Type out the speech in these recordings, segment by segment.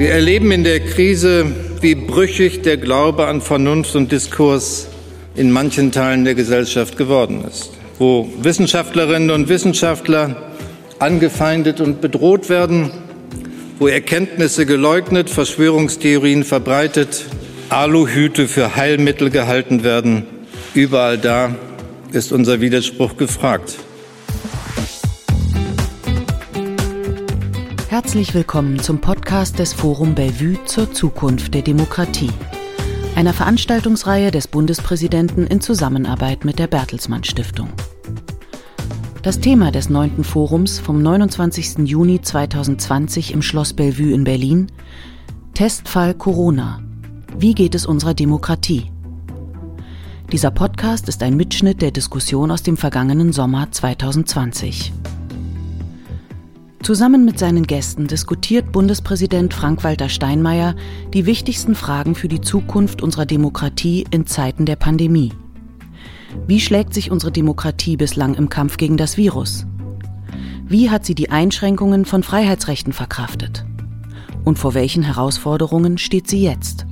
Wir erleben in der Krise, wie brüchig der Glaube an Vernunft und Diskurs in manchen Teilen der Gesellschaft geworden ist, wo Wissenschaftlerinnen und Wissenschaftler angefeindet und bedroht werden, wo Erkenntnisse geleugnet, Verschwörungstheorien verbreitet, Aluhüte für Heilmittel gehalten werden. Überall da ist unser Widerspruch gefragt. Herzlich willkommen zum Podcast des Forum Bellevue zur Zukunft der Demokratie, einer Veranstaltungsreihe des Bundespräsidenten in Zusammenarbeit mit der Bertelsmann Stiftung. Das Thema des neunten Forums vom 29. Juni 2020 im Schloss Bellevue in Berlin Testfall Corona. Wie geht es unserer Demokratie? Dieser Podcast ist ein Mitschnitt der Diskussion aus dem vergangenen Sommer 2020. Zusammen mit seinen Gästen diskutiert Bundespräsident Frank-Walter Steinmeier die wichtigsten Fragen für die Zukunft unserer Demokratie in Zeiten der Pandemie. Wie schlägt sich unsere Demokratie bislang im Kampf gegen das Virus? Wie hat sie die Einschränkungen von Freiheitsrechten verkraftet? Und vor welchen Herausforderungen steht sie jetzt?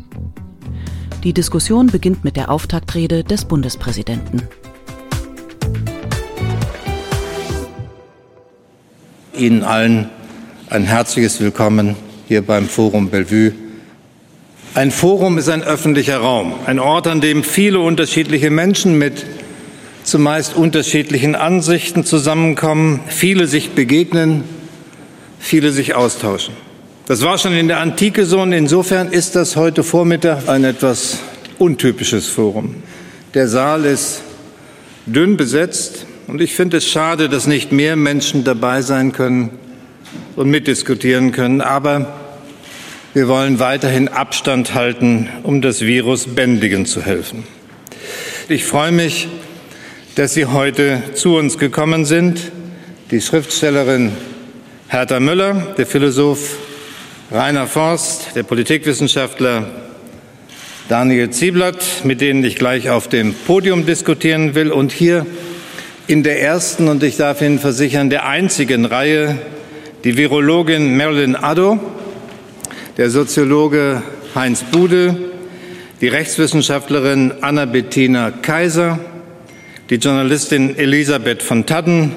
Die Diskussion beginnt mit der Auftaktrede des Bundespräsidenten. Ihnen allen ein herzliches Willkommen hier beim Forum Bellevue ein Forum ist ein öffentlicher Raum, ein Ort, an dem viele unterschiedliche Menschen mit zumeist unterschiedlichen Ansichten zusammenkommen, viele sich begegnen, viele sich austauschen. Das war schon in der Antike so und insofern ist das heute Vormittag ein etwas untypisches Forum. Der Saal ist dünn besetzt und ich finde es schade, dass nicht mehr Menschen dabei sein können und mitdiskutieren können. Aber wir wollen weiterhin Abstand halten, um das Virus bändigen zu helfen. Ich freue mich, dass Sie heute zu uns gekommen sind. Die Schriftstellerin Hertha Müller, der Philosoph Rainer Forst, der Politikwissenschaftler Daniel Zieblatt, mit denen ich gleich auf dem Podium diskutieren will und hier in der ersten und ich darf Ihnen versichern, der einzigen Reihe die Virologin Marilyn Addo, der Soziologe Heinz Bude, die Rechtswissenschaftlerin Anna-Bettina Kaiser, die Journalistin Elisabeth von Tadden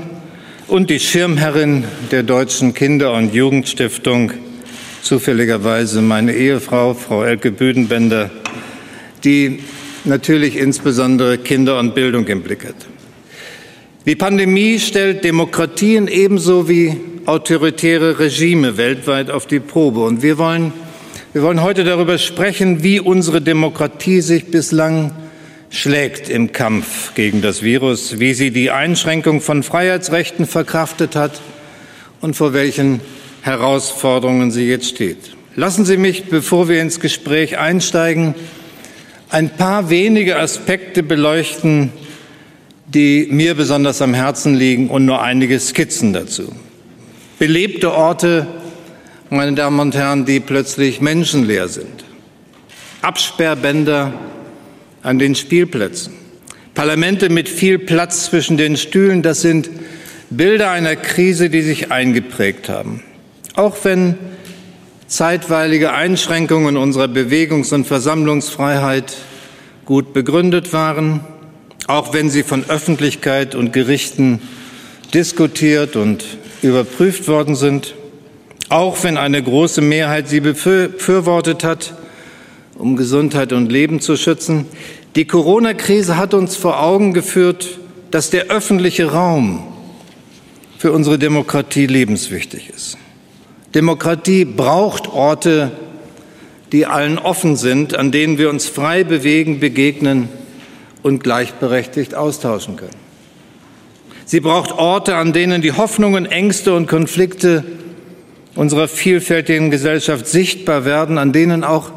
und die Schirmherrin der Deutschen Kinder- und Jugendstiftung, zufälligerweise meine Ehefrau, Frau Elke Büdenbender, die natürlich insbesondere Kinder und Bildung im Blick hat. Die Pandemie stellt Demokratien ebenso wie autoritäre Regime weltweit auf die Probe. Und wir wollen, wir wollen heute darüber sprechen, wie unsere Demokratie sich bislang schlägt im Kampf gegen das Virus, wie sie die Einschränkung von Freiheitsrechten verkraftet hat und vor welchen Herausforderungen sie jetzt steht. Lassen Sie mich, bevor wir ins Gespräch einsteigen, ein paar wenige Aspekte beleuchten, die mir besonders am Herzen liegen und nur einige Skizzen dazu belebte Orte, meine Damen und Herren, die plötzlich menschenleer sind. Absperrbänder an den Spielplätzen. Parlamente mit viel Platz zwischen den Stühlen, das sind Bilder einer Krise, die sich eingeprägt haben. Auch wenn zeitweilige Einschränkungen unserer Bewegungs- und Versammlungsfreiheit gut begründet waren, auch wenn sie von Öffentlichkeit und Gerichten diskutiert und überprüft worden sind, auch wenn eine große Mehrheit sie befürwortet hat, um Gesundheit und Leben zu schützen. Die Corona-Krise hat uns vor Augen geführt, dass der öffentliche Raum für unsere Demokratie lebenswichtig ist. Demokratie braucht Orte, die allen offen sind, an denen wir uns frei bewegen, begegnen und gleichberechtigt austauschen können. Sie braucht Orte, an denen die Hoffnungen, Ängste und Konflikte unserer vielfältigen Gesellschaft sichtbar werden, an denen auch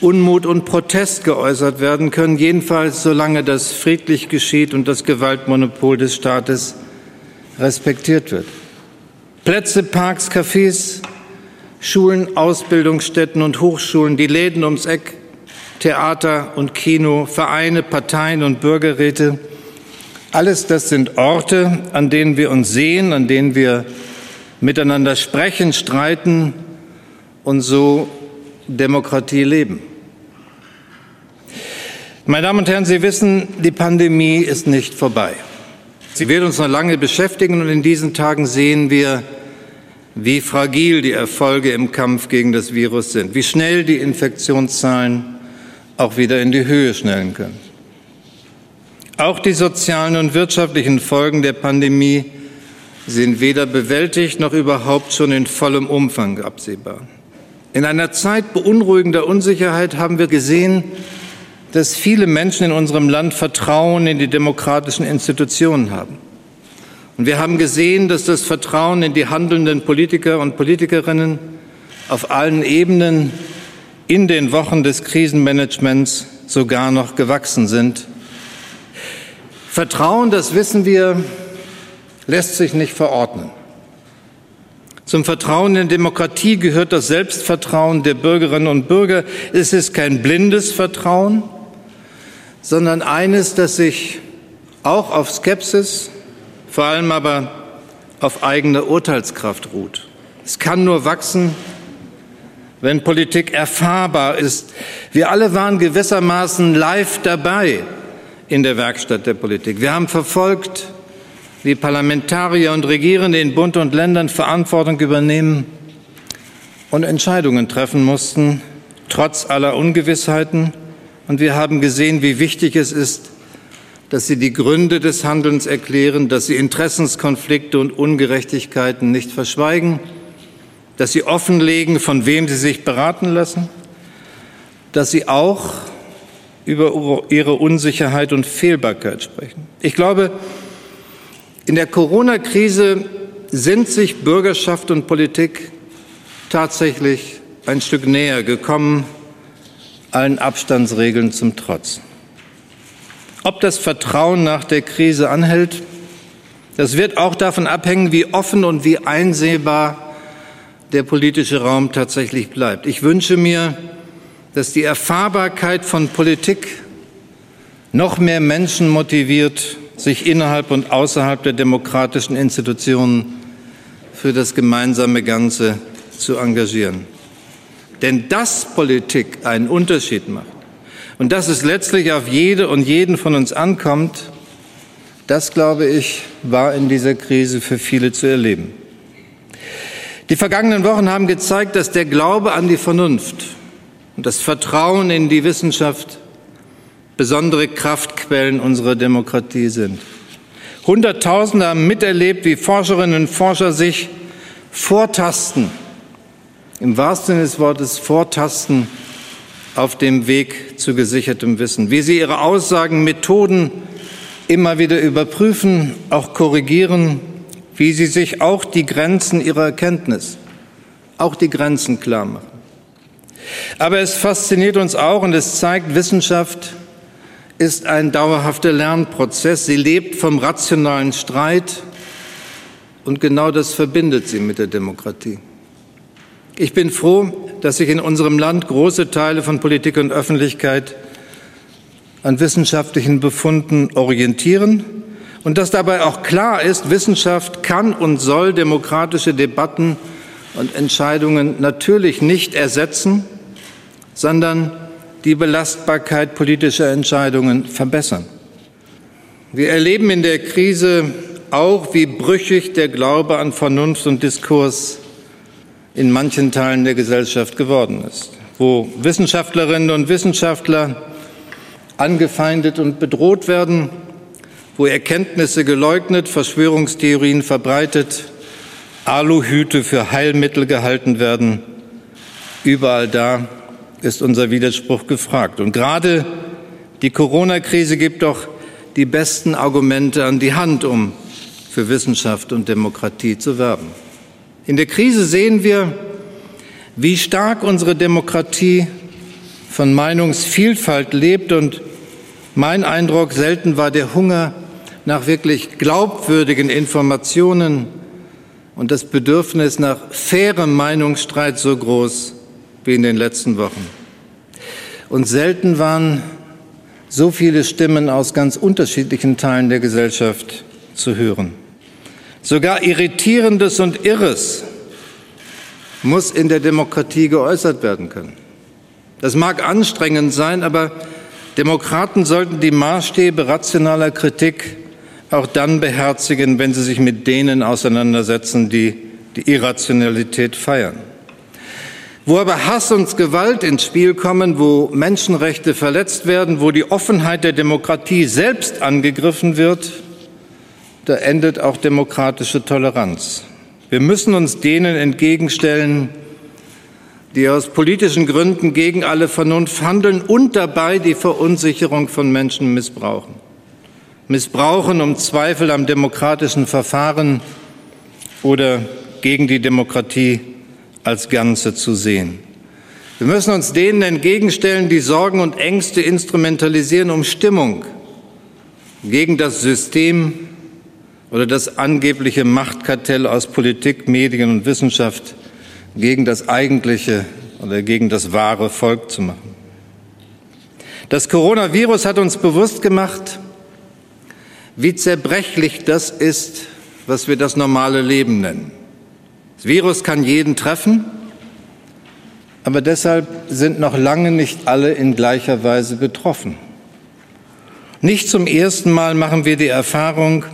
Unmut und Protest geäußert werden können, jedenfalls solange das friedlich geschieht und das Gewaltmonopol des Staates respektiert wird. Plätze, Parks, Cafés, Schulen, Ausbildungsstätten und Hochschulen, die Läden ums Eck, Theater und Kino, Vereine, Parteien und Bürgerräte – alles das sind Orte, an denen wir uns sehen, an denen wir miteinander sprechen, streiten und so Demokratie leben. Meine Damen und Herren, Sie wissen, die Pandemie ist nicht vorbei. Sie wird uns noch lange beschäftigen und in diesen Tagen sehen wir, wie fragil die Erfolge im Kampf gegen das Virus sind, wie schnell die Infektionszahlen auch wieder in die Höhe schnellen können. Auch die sozialen und wirtschaftlichen Folgen der Pandemie sind weder bewältigt noch überhaupt schon in vollem Umfang absehbar. In einer Zeit beunruhigender Unsicherheit haben wir gesehen, dass viele Menschen in unserem Land Vertrauen in die demokratischen Institutionen haben. Und wir haben gesehen, dass das Vertrauen in die handelnden Politiker und Politikerinnen auf allen Ebenen in den Wochen des Krisenmanagements sogar noch gewachsen sind. Vertrauen, das wissen wir, lässt sich nicht verordnen. Zum Vertrauen in Demokratie gehört das Selbstvertrauen der Bürgerinnen und Bürger. Es ist kein blindes Vertrauen, sondern eines, das sich auch auf Skepsis, vor allem aber auf eigene Urteilskraft ruht. Es kann nur wachsen, wenn Politik erfahrbar ist. Wir alle waren gewissermaßen live dabei in der Werkstatt der Politik. Wir haben verfolgt, wie Parlamentarier und Regierende in Bund und Ländern Verantwortung übernehmen und Entscheidungen treffen mussten, trotz aller Ungewissheiten. Und wir haben gesehen, wie wichtig es ist, dass sie die Gründe des Handelns erklären, dass sie Interessenskonflikte und Ungerechtigkeiten nicht verschweigen, dass sie offenlegen, von wem sie sich beraten lassen, dass sie auch über ihre Unsicherheit und Fehlbarkeit sprechen. Ich glaube, in der Corona-Krise sind sich Bürgerschaft und Politik tatsächlich ein Stück näher gekommen, allen Abstandsregeln zum Trotz. Ob das Vertrauen nach der Krise anhält, das wird auch davon abhängen, wie offen und wie einsehbar der politische Raum tatsächlich bleibt. Ich wünsche mir, dass die Erfahrbarkeit von Politik noch mehr Menschen motiviert, sich innerhalb und außerhalb der demokratischen Institutionen für das gemeinsame Ganze zu engagieren. Denn dass Politik einen Unterschied macht und dass es letztlich auf jede und jeden von uns ankommt, das, glaube ich, war in dieser Krise für viele zu erleben. Die vergangenen Wochen haben gezeigt, dass der Glaube an die Vernunft und das Vertrauen in die Wissenschaft besondere Kraftquellen unserer Demokratie sind. Hunderttausende haben miterlebt, wie Forscherinnen und Forscher sich vortasten, im wahrsten Sinne des Wortes vortasten auf dem Weg zu gesichertem Wissen, wie sie ihre Aussagen, Methoden immer wieder überprüfen, auch korrigieren, wie sie sich auch die Grenzen ihrer Erkenntnis, auch die Grenzen klar machen. Aber es fasziniert uns auch und es zeigt, Wissenschaft ist ein dauerhafter Lernprozess. Sie lebt vom rationalen Streit und genau das verbindet sie mit der Demokratie. Ich bin froh, dass sich in unserem Land große Teile von Politik und Öffentlichkeit an wissenschaftlichen Befunden orientieren und dass dabei auch klar ist, Wissenschaft kann und soll demokratische Debatten und Entscheidungen natürlich nicht ersetzen, sondern die Belastbarkeit politischer Entscheidungen verbessern. Wir erleben in der Krise auch, wie brüchig der Glaube an Vernunft und Diskurs in manchen Teilen der Gesellschaft geworden ist, wo Wissenschaftlerinnen und Wissenschaftler angefeindet und bedroht werden, wo Erkenntnisse geleugnet, Verschwörungstheorien verbreitet, Aluhüte für Heilmittel gehalten werden. Überall da ist unser Widerspruch gefragt. Und gerade die Corona-Krise gibt doch die besten Argumente an die Hand, um für Wissenschaft und Demokratie zu werben. In der Krise sehen wir, wie stark unsere Demokratie von Meinungsvielfalt lebt und mein Eindruck, selten war der Hunger nach wirklich glaubwürdigen Informationen und das Bedürfnis nach fairem Meinungsstreit so groß wie in den letzten Wochen. Und selten waren so viele Stimmen aus ganz unterschiedlichen Teilen der Gesellschaft zu hören. Sogar Irritierendes und Irres muss in der Demokratie geäußert werden können. Das mag anstrengend sein, aber Demokraten sollten die Maßstäbe rationaler Kritik auch dann beherzigen, wenn sie sich mit denen auseinandersetzen, die die Irrationalität feiern. Wo aber Hass und Gewalt ins Spiel kommen, wo Menschenrechte verletzt werden, wo die Offenheit der Demokratie selbst angegriffen wird, da endet auch demokratische Toleranz. Wir müssen uns denen entgegenstellen, die aus politischen Gründen gegen alle Vernunft handeln und dabei die Verunsicherung von Menschen missbrauchen. Missbrauchen, um Zweifel am demokratischen Verfahren oder gegen die Demokratie als Ganze zu sehen. Wir müssen uns denen entgegenstellen, die Sorgen und Ängste instrumentalisieren, um Stimmung gegen das System oder das angebliche Machtkartell aus Politik, Medien und Wissenschaft gegen das eigentliche oder gegen das wahre Volk zu machen. Das Coronavirus hat uns bewusst gemacht, wie zerbrechlich das ist, was wir das normale Leben nennen. Das Virus kann jeden treffen, aber deshalb sind noch lange nicht alle in gleicher Weise betroffen. Nicht zum ersten Mal machen wir die Erfahrung,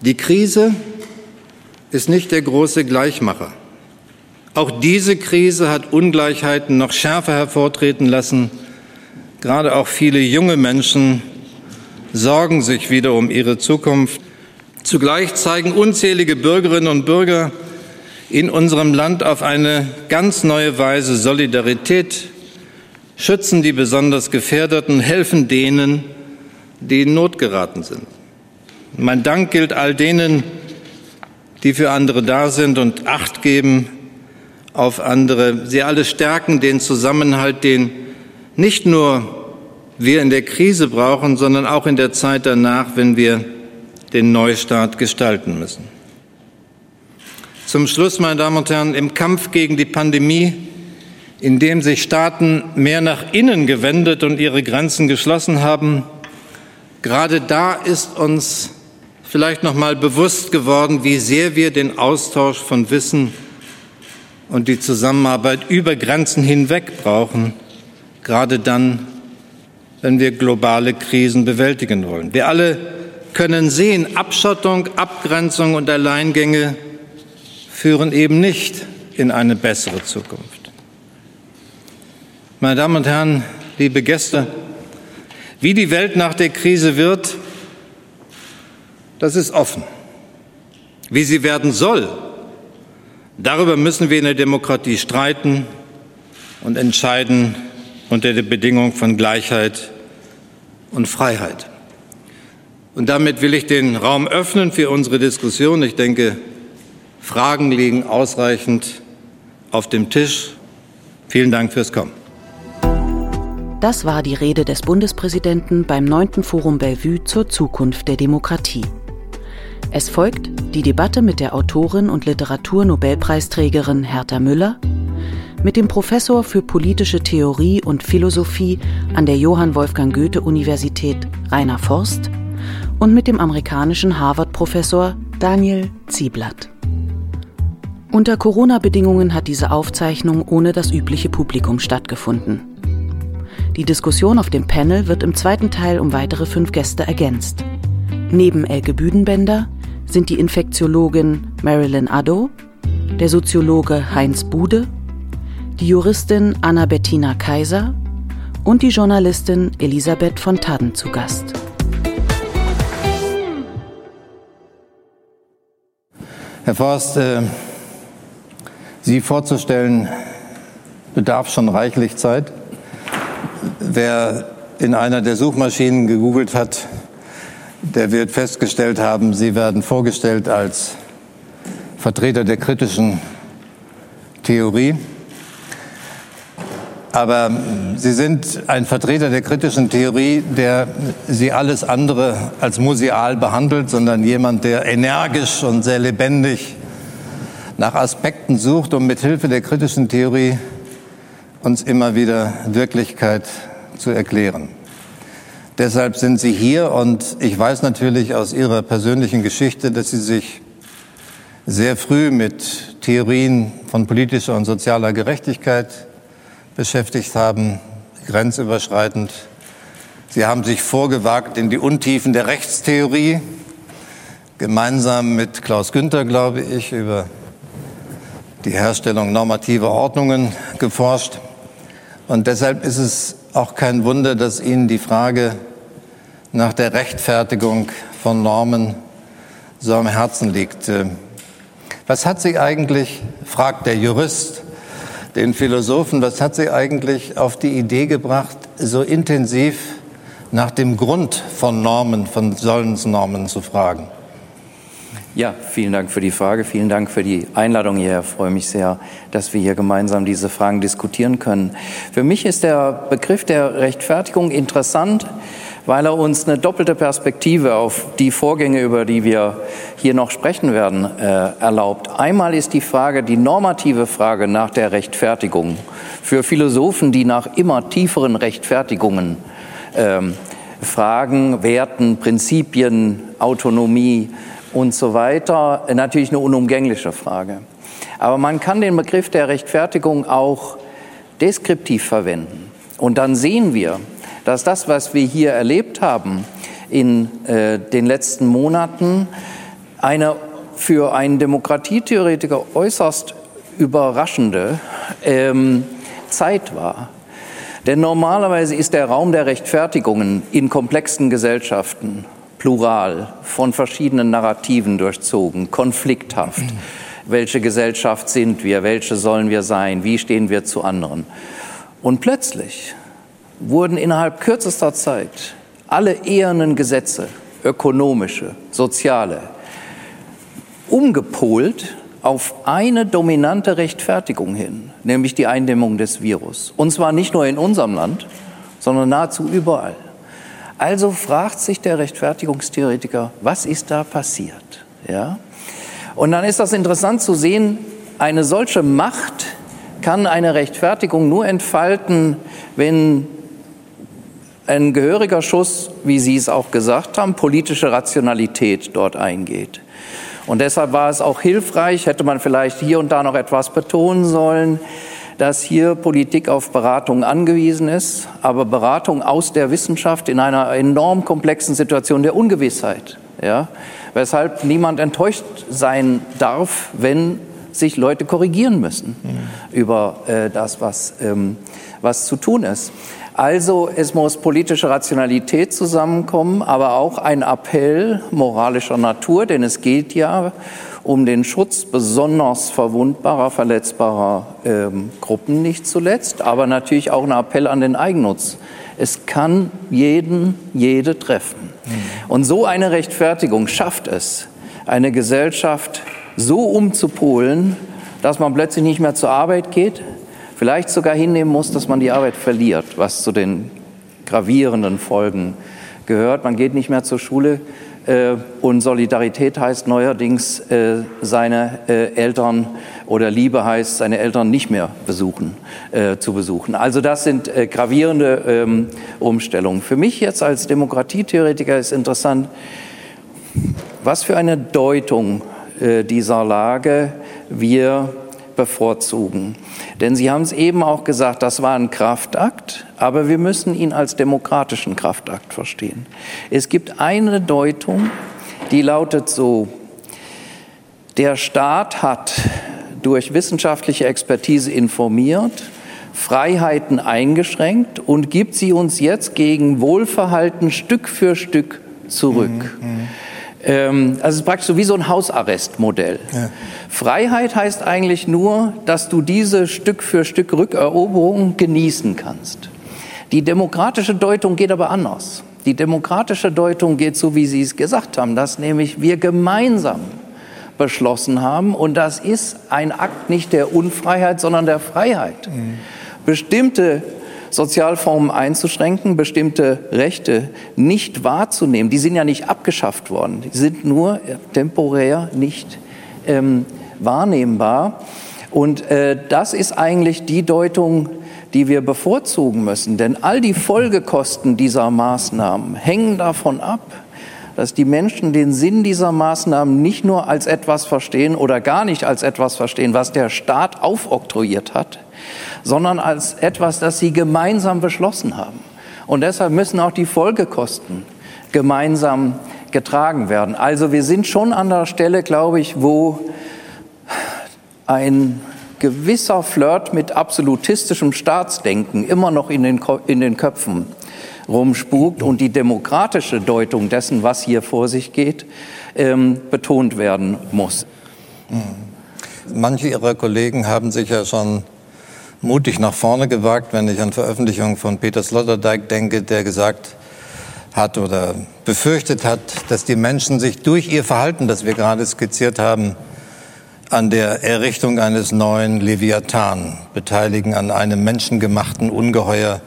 die Krise ist nicht der große Gleichmacher. Auch diese Krise hat Ungleichheiten noch schärfer hervortreten lassen. Gerade auch viele junge Menschen sorgen sich wieder um ihre Zukunft. Zugleich zeigen unzählige Bürgerinnen und Bürger in unserem Land auf eine ganz neue Weise Solidarität, schützen die besonders Gefährdeten, helfen denen, die in Not geraten sind. Mein Dank gilt all denen, die für andere da sind und Acht geben auf andere. Sie alle stärken den Zusammenhalt, den nicht nur wir in der Krise brauchen, sondern auch in der Zeit danach, wenn wir den Neustart gestalten müssen. Zum Schluss, meine Damen und Herren, im Kampf gegen die Pandemie, in dem sich Staaten mehr nach innen gewendet und ihre Grenzen geschlossen haben, gerade da ist uns vielleicht noch mal bewusst geworden, wie sehr wir den Austausch von Wissen und die Zusammenarbeit über Grenzen hinweg brauchen, gerade dann, wenn wir globale Krisen bewältigen wollen. Wir alle können sehen, Abschottung, Abgrenzung und Alleingänge führen eben nicht in eine bessere Zukunft. Meine Damen und Herren, liebe Gäste, wie die Welt nach der Krise wird, das ist offen. Wie sie werden soll, darüber müssen wir in der Demokratie streiten und entscheiden unter der Bedingung von Gleichheit und Freiheit. Und damit will ich den Raum öffnen für unsere Diskussion. Ich denke, Fragen liegen ausreichend auf dem Tisch. Vielen Dank fürs Kommen. Das war die Rede des Bundespräsidenten beim 9. Forum Bellevue zur Zukunft der Demokratie. Es folgt die Debatte mit der Autorin und Literaturnobelpreisträgerin Hertha Müller, mit dem Professor für politische Theorie und Philosophie an der Johann Wolfgang Goethe Universität Rainer Forst und mit dem amerikanischen Harvard-Professor Daniel Zieblatt. Unter Corona-Bedingungen hat diese Aufzeichnung ohne das übliche Publikum stattgefunden. Die Diskussion auf dem Panel wird im zweiten Teil um weitere fünf Gäste ergänzt. Neben Elke Büdenbender sind die Infektiologin Marilyn Addo, der Soziologe Heinz Bude, die Juristin Anna-Bettina Kaiser und die Journalistin Elisabeth von Tadden zu Gast. Herr Forst, äh Sie vorzustellen, bedarf schon reichlich Zeit. Wer in einer der Suchmaschinen gegoogelt hat, der wird festgestellt haben, Sie werden vorgestellt als Vertreter der kritischen Theorie. Aber Sie sind ein Vertreter der kritischen Theorie, der Sie alles andere als museal behandelt, sondern jemand, der energisch und sehr lebendig nach Aspekten sucht, um mit Hilfe der kritischen Theorie uns immer wieder Wirklichkeit zu erklären. Deshalb sind Sie hier und ich weiß natürlich aus Ihrer persönlichen Geschichte, dass Sie sich sehr früh mit Theorien von politischer und sozialer Gerechtigkeit beschäftigt haben, grenzüberschreitend. Sie haben sich vorgewagt in die Untiefen der Rechtstheorie, gemeinsam mit Klaus Günther, glaube ich, über die Herstellung normativer Ordnungen geforscht. Und deshalb ist es auch kein Wunder, dass Ihnen die Frage nach der Rechtfertigung von Normen so am Herzen liegt. Was hat Sie eigentlich, fragt der Jurist, den Philosophen, was hat Sie eigentlich auf die Idee gebracht, so intensiv nach dem Grund von Normen, von Sollensnormen zu fragen? Ja, vielen Dank für die Frage. Vielen Dank für die Einladung hierher. Ich freue mich sehr, dass wir hier gemeinsam diese Fragen diskutieren können. Für mich ist der Begriff der Rechtfertigung interessant, weil er uns eine doppelte Perspektive auf die Vorgänge, über die wir hier noch sprechen werden, äh, erlaubt. Einmal ist die Frage, die normative Frage nach der Rechtfertigung. Für Philosophen, die nach immer tieferen Rechtfertigungen ähm, Fragen, Werten, Prinzipien, Autonomie, und so weiter, natürlich eine unumgängliche Frage. Aber man kann den Begriff der Rechtfertigung auch deskriptiv verwenden. Und dann sehen wir, dass das, was wir hier erlebt haben in äh, den letzten Monaten, eine für einen Demokratietheoretiker äußerst überraschende ähm, Zeit war. Denn normalerweise ist der Raum der Rechtfertigungen in komplexen Gesellschaften plural, von verschiedenen Narrativen durchzogen, konflikthaft. Welche Gesellschaft sind wir? Welche sollen wir sein? Wie stehen wir zu anderen? Und plötzlich wurden innerhalb kürzester Zeit alle ehernen Gesetze, ökonomische, soziale, umgepolt auf eine dominante Rechtfertigung hin, nämlich die Eindämmung des Virus. Und zwar nicht nur in unserem Land, sondern nahezu überall. Also fragt sich der Rechtfertigungstheoretiker, was ist da passiert? Ja? Und dann ist das interessant zu sehen, eine solche Macht kann eine Rechtfertigung nur entfalten, wenn ein gehöriger Schuss, wie Sie es auch gesagt haben, politische Rationalität dort eingeht. Und deshalb war es auch hilfreich, hätte man vielleicht hier und da noch etwas betonen sollen, dass hier Politik auf Beratung angewiesen ist, aber Beratung aus der Wissenschaft in einer enorm komplexen Situation der Ungewissheit. Ja? Weshalb niemand enttäuscht sein darf, wenn sich Leute korrigieren müssen mhm. über äh, das, was, ähm, was zu tun ist. Also es muss politische Rationalität zusammenkommen, aber auch ein Appell moralischer Natur, denn es geht ja um den Schutz besonders verwundbarer, verletzbarer ähm, Gruppen nicht zuletzt, aber natürlich auch ein Appell an den Eigennutz. Es kann jeden, jede treffen. Mhm. Und so eine Rechtfertigung schafft es, eine Gesellschaft so umzupolen, dass man plötzlich nicht mehr zur Arbeit geht, vielleicht sogar hinnehmen muss, dass man die Arbeit verliert, was zu den gravierenden Folgen gehört. Man geht nicht mehr zur Schule, äh, und Solidarität heißt neuerdings, äh, seine äh, Eltern oder Liebe heißt, seine Eltern nicht mehr besuchen, zu besuchen. Also das sind gravierende ähm, Umstellungen. Für mich jetzt als Demokratietheoretiker ist interessant, was für eine Deutung dieser Lage wir bevorzugen. Denn Sie haben es eben auch gesagt, das war ein Kraftakt, aber wir müssen ihn als demokratischen Kraftakt verstehen. Es gibt eine Deutung, die lautet so, der Staat hat durch wissenschaftliche Expertise informiert, Freiheiten eingeschränkt und gibt sie uns jetzt gegen Wohlverhalten Stück für Stück zurück. Mhm, mhm. Ähm, also es ist praktisch so wie so ein Hausarrestmodell. Ja. Freiheit heißt eigentlich nur, dass du diese Stück für Stück Rückeroberung genießen kannst. Die demokratische Deutung geht aber anders. Die demokratische Deutung geht so, wie Sie es gesagt haben, dass nämlich wir gemeinsam beschlossen haben und das ist ein Akt nicht der Unfreiheit, sondern der Freiheit. Mhm. Bestimmte Sozialformen einzuschränken, bestimmte Rechte nicht wahrzunehmen. Die sind ja nicht abgeschafft worden, die sind nur temporär nicht ähm, wahrnehmbar. Und äh, das ist eigentlich die Deutung, die wir bevorzugen müssen. Denn all die Folgekosten dieser Maßnahmen hängen davon ab, dass die Menschen den Sinn dieser Maßnahmen nicht nur als etwas verstehen oder gar nicht als etwas verstehen, was der Staat aufoktroyiert hat, sondern als etwas, das sie gemeinsam beschlossen haben. Und deshalb müssen auch die Folgekosten gemeinsam getragen werden. Also wir sind schon an der Stelle, glaube ich, wo ein gewisser Flirt mit absolutistischem Staatsdenken immer noch in den, in den Köpfen rumspukt und die demokratische Deutung dessen, was hier vor sich geht, ähm, betont werden muss. Manche Ihrer Kollegen haben sich ja schon mutig nach vorne gewagt, wenn ich an Veröffentlichungen von Peter Sloterdijk denke, der gesagt hat oder befürchtet hat, dass die Menschen sich durch ihr Verhalten, das wir gerade skizziert haben, an der Errichtung eines neuen Leviathan beteiligen, an einem menschengemachten Ungeheuer,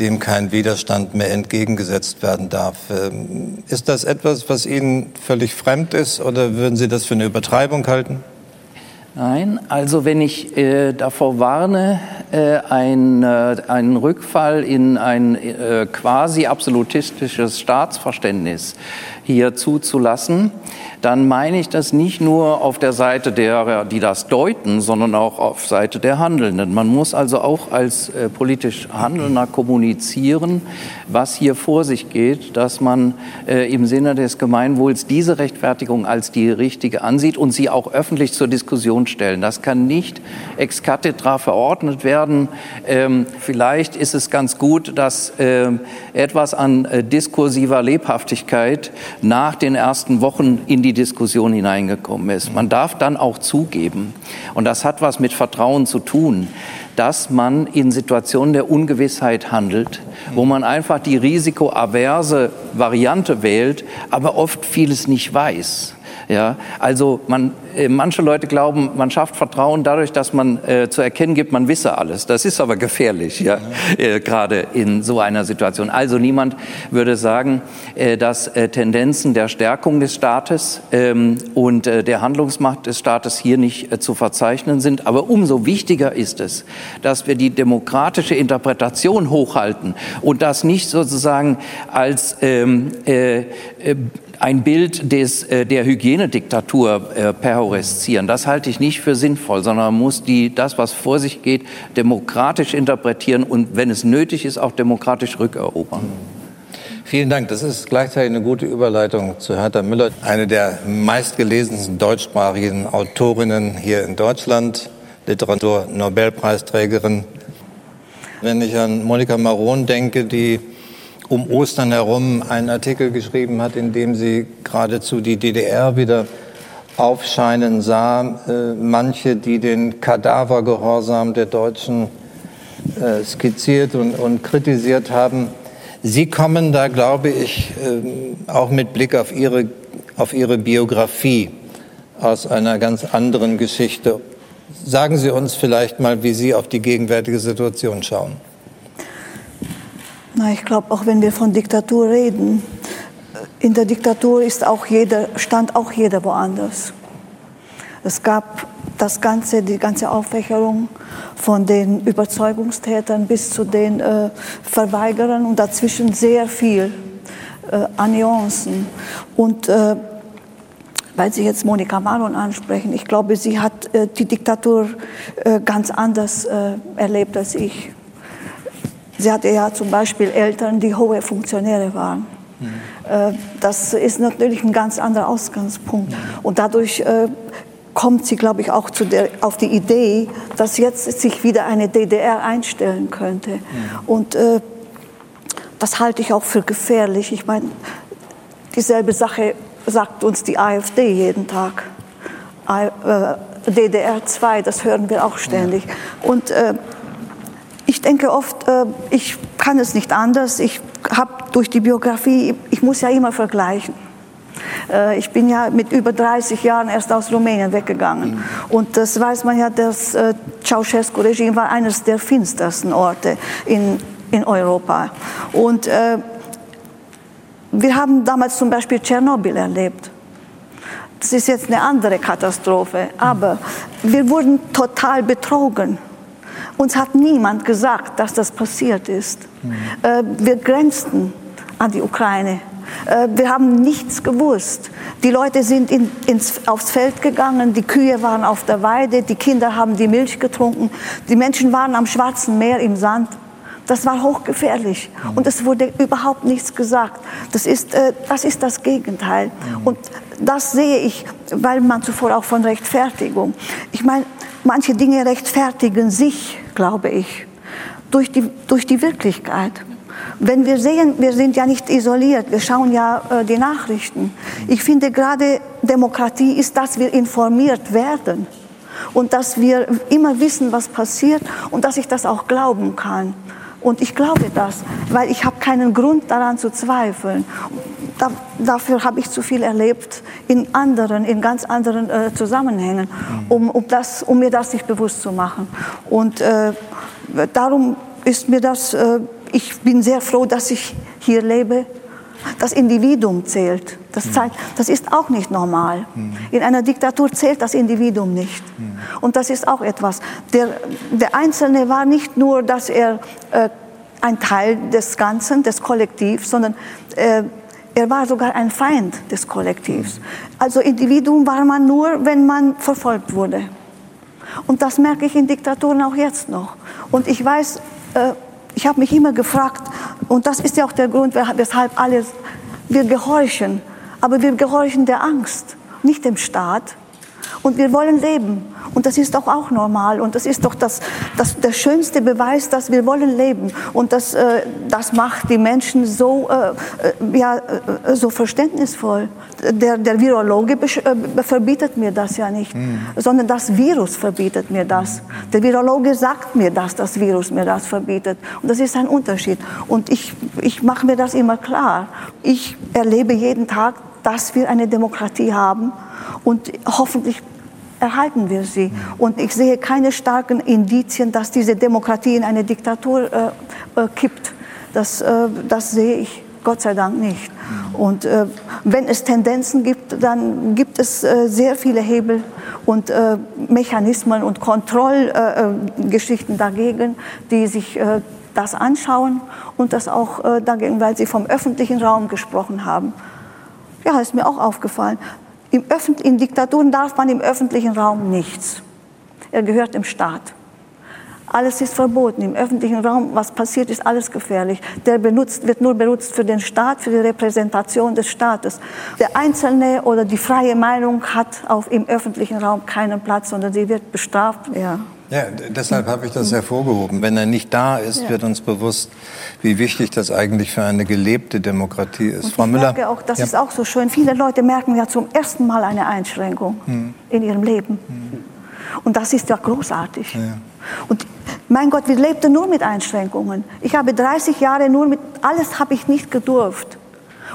dem kein Widerstand mehr entgegengesetzt werden darf. Ähm, ist das etwas, was Ihnen völlig fremd ist oder würden Sie das für eine Übertreibung halten? Nein, also wenn ich äh, davor warne, äh, ein, äh, einen Rückfall in ein äh, quasi absolutistisches Staatsverständnis hier zuzulassen, dann meine ich das nicht nur auf der Seite derer, die das deuten, sondern auch auf Seite der Handelnden. Man muss also auch als äh, politisch Handelnder kommunizieren, was hier vor sich geht, dass man äh, im Sinne des Gemeinwohls diese Rechtfertigung als die richtige ansieht und sie auch öffentlich zur Diskussion stellen. Das kann nicht ex cathedra verordnet werden. Ähm, vielleicht ist es ganz gut, dass äh, etwas an äh, diskursiver Lebhaftigkeit nach den ersten Wochen in die Diskussion hineingekommen ist. Man darf dann auch zugeben, und das hat was mit Vertrauen zu tun, dass man in Situationen der Ungewissheit handelt, wo man einfach die risikoaverse Variante wählt, aber oft vieles nicht weiß. Ja, also man, äh, manche Leute glauben, man schafft Vertrauen dadurch, dass man äh, zu erkennen gibt, man wisse alles. Das ist aber gefährlich, ja, äh, gerade in so einer Situation. Also niemand würde sagen, äh, dass äh, Tendenzen der Stärkung des Staates ähm, und der Handlungsmacht des Staates hier nicht zu verzeichnen sind. Aber umso wichtiger ist es, dass wir die demokratische Interpretation hochhalten und das nicht sozusagen als ähm, äh, äh, ein Bild des, äh, der Hygienediktatur äh, perhorreszieren. Das halte ich nicht für sinnvoll, sondern man muss die, das, was vor sich geht, demokratisch interpretieren und, wenn es nötig ist, auch demokratisch rückerobern. Vielen Dank. Das ist gleichzeitig eine gute Überleitung zu Hertha Müller, eine der meistgelesensten deutschsprachigen Autorinnen hier in Deutschland, Literatur-Nobelpreisträgerin. Wenn ich an Monika Maron denke, die um Ostern herum einen Artikel geschrieben hat, in dem sie geradezu die DDR wieder aufscheinen sah. Äh, manche, die den Kadavergehorsam der Deutschen äh, skizziert und, und, kritisiert haben. Sie kommen da, glaube ich, äh, auch mit Blick auf ihre, auf ihre Biografie aus einer ganz anderen Geschichte. Sagen Sie uns vielleicht mal, wie Sie auf die gegenwärtige Situation schauen. Na, ich glaube, auch wenn wir von Diktatur reden, in der Diktatur ist auch jeder, stand auch jeder woanders. Es gab das ganze, die ganze Aufwächerung von den Überzeugungstätern bis zu den äh, Verweigerern und dazwischen sehr viel äh, an Nuancen. Und äh, weil Sie jetzt Monika Maron ansprechen, ich glaube, sie hat äh, die Diktatur äh, ganz anders äh, erlebt als ich. Sie hatte ja zum Beispiel Eltern, die hohe Funktionäre waren. Mhm. Das ist natürlich ein ganz anderer Ausgangspunkt. Mhm. Und dadurch äh, kommt sie, glaube ich, auch der, auf die Idee, dass jetzt sich wieder eine DDR einstellen könnte. Mhm. Und äh, das halte ich auch für gefährlich. Ich meine, dieselbe Sache sagt uns die AfD jeden Tag. DDR 2, das hören wir auch ständig. Und äh, ich denke oft, äh, ich kann es nicht anders. Ich habe durch die Biografie, ich muss ja immer vergleichen. Äh, ich bin ja mit über 30 Jahren erst aus Rumänien weggegangen. Mhm. Und das weiß man ja, das äh, Ceausescu-Regime war eines der finstersten Orte in, in Europa. Und wir haben damals zum Beispiel Tschernobyl erlebt. Das ist jetzt eine andere Katastrophe, aber wir wurden total betrogen. Uns hat niemand gesagt, dass das passiert ist. Mhm. Wir grenzten an die Ukraine. Äh, wir haben nichts gewusst. Die Leute sind in, ins, aufs Feld gegangen, die Kühe waren auf der Weide, die Kinder haben die Milch getrunken, die Menschen waren am Schwarzen Meer im Sand. Das war hochgefährlich und es wurde überhaupt nichts gesagt. Das ist, äh, das, ist das Gegenteil. Und das sehe ich, weil man zuvor auch von Rechtfertigung. Ich meine, manche Dinge rechtfertigen sich, glaube ich, durch die, durch die Wirklichkeit. Wenn wir sehen, wir sind ja nicht isoliert, wir schauen ja äh, die Nachrichten. Ich finde gerade Demokratie ist, dass wir informiert werden und dass wir immer wissen, was passiert und dass ich das auch glauben kann. Und ich glaube das, weil ich habe keinen Grund daran zu zweifeln. Da, dafür habe ich zu viel erlebt in anderen, in ganz anderen äh, Zusammenhängen, um, um, das, um mir das nicht bewusst zu machen. Und äh, darum ist mir das, äh, ich bin sehr froh, dass ich hier lebe. Das Individuum zählt. Das, zeigt, das ist auch nicht normal. In einer Diktatur zählt das Individuum nicht. Und das ist auch etwas. Der, der Einzelne war nicht nur, dass er äh, ein Teil des Ganzen, des Kollektivs, sondern äh, er war sogar ein Feind des Kollektivs. Also Individuum war man nur, wenn man verfolgt wurde. Und das merke ich in Diktaturen auch jetzt noch. Und ich weiß, äh, ich habe mich immer gefragt, und das ist ja auch der Grund, weshalb alles, wir gehorchen, aber wir gehorchen der Angst, nicht dem Staat. Und wir wollen leben. Und das ist doch auch normal. Und das ist doch das, das, der schönste Beweis, dass wir wollen leben. Und das, äh, das macht die Menschen so, äh, äh ja, äh, so verständnisvoll. Der, der Virologe äh, verbietet mir das ja nicht, mhm. sondern das Virus verbietet mir das. Der Virologe sagt mir, dass das Virus mir das verbietet. Und das ist ein Unterschied. Und ich, ich mache mir das immer klar. Ich erlebe jeden Tag, dass wir eine Demokratie haben und hoffentlich erhalten wir sie. Und ich sehe keine starken Indizien, dass diese Demokratie in eine Diktatur äh, äh, kippt. Das, äh, das sehe ich Gott sei Dank nicht. Und äh, wenn es Tendenzen gibt, dann gibt es äh, sehr viele Hebel und äh, Mechanismen und Kontrollgeschichten dagegen, die sich das anschauen und das auch dagegen, weil Sie vom öffentlichen Raum gesprochen haben. Ja, ist mir auch aufgefallen. In Diktaturen darf man im öffentlichen Raum nichts. Er gehört dem Staat. Alles ist verboten im öffentlichen Raum. Was passiert, ist alles gefährlich. Der benutzt, wird nur benutzt für den Staat, für die Repräsentation des Staates. Der Einzelne oder die freie Meinung hat auf, im öffentlichen Raum keinen Platz, sondern sie wird bestraft. Ja. Ja, deshalb habe ich das hervorgehoben. Wenn er nicht da ist, ja. wird uns bewusst, wie wichtig das eigentlich für eine gelebte Demokratie ist. Und Frau Müller. Merke auch, das ja. ist auch so schön. Viele Leute merken ja zum ersten Mal eine Einschränkung hm. in ihrem Leben. Hm. Und das ist ja großartig. Ja. Und mein Gott, wir lebten nur mit Einschränkungen. Ich habe 30 Jahre nur mit, alles habe ich nicht gedurft.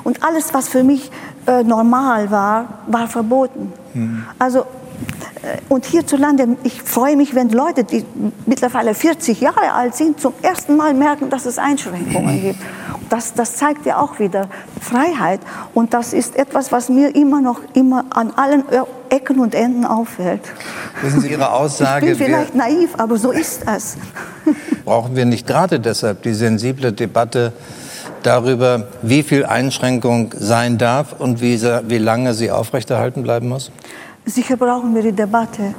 Und alles, was für mich äh, normal war, war verboten. Hm. Also und hierzulande, ich freue mich, wenn Leute, die mittlerweile 40 Jahre alt sind, zum ersten Mal merken, dass es Einschränkungen gibt. Das, das zeigt ja auch wieder Freiheit. Und das ist etwas, was mir immer noch immer an allen Ecken und Enden auffällt. Wissen Sie Ihre Aussage? Ich bin vielleicht naiv, aber so ist es. Brauchen wir nicht gerade deshalb die sensible Debatte darüber, wie viel Einschränkung sein darf und wie, wie lange sie aufrechterhalten bleiben muss? Sicher brauchen wir die Debatte.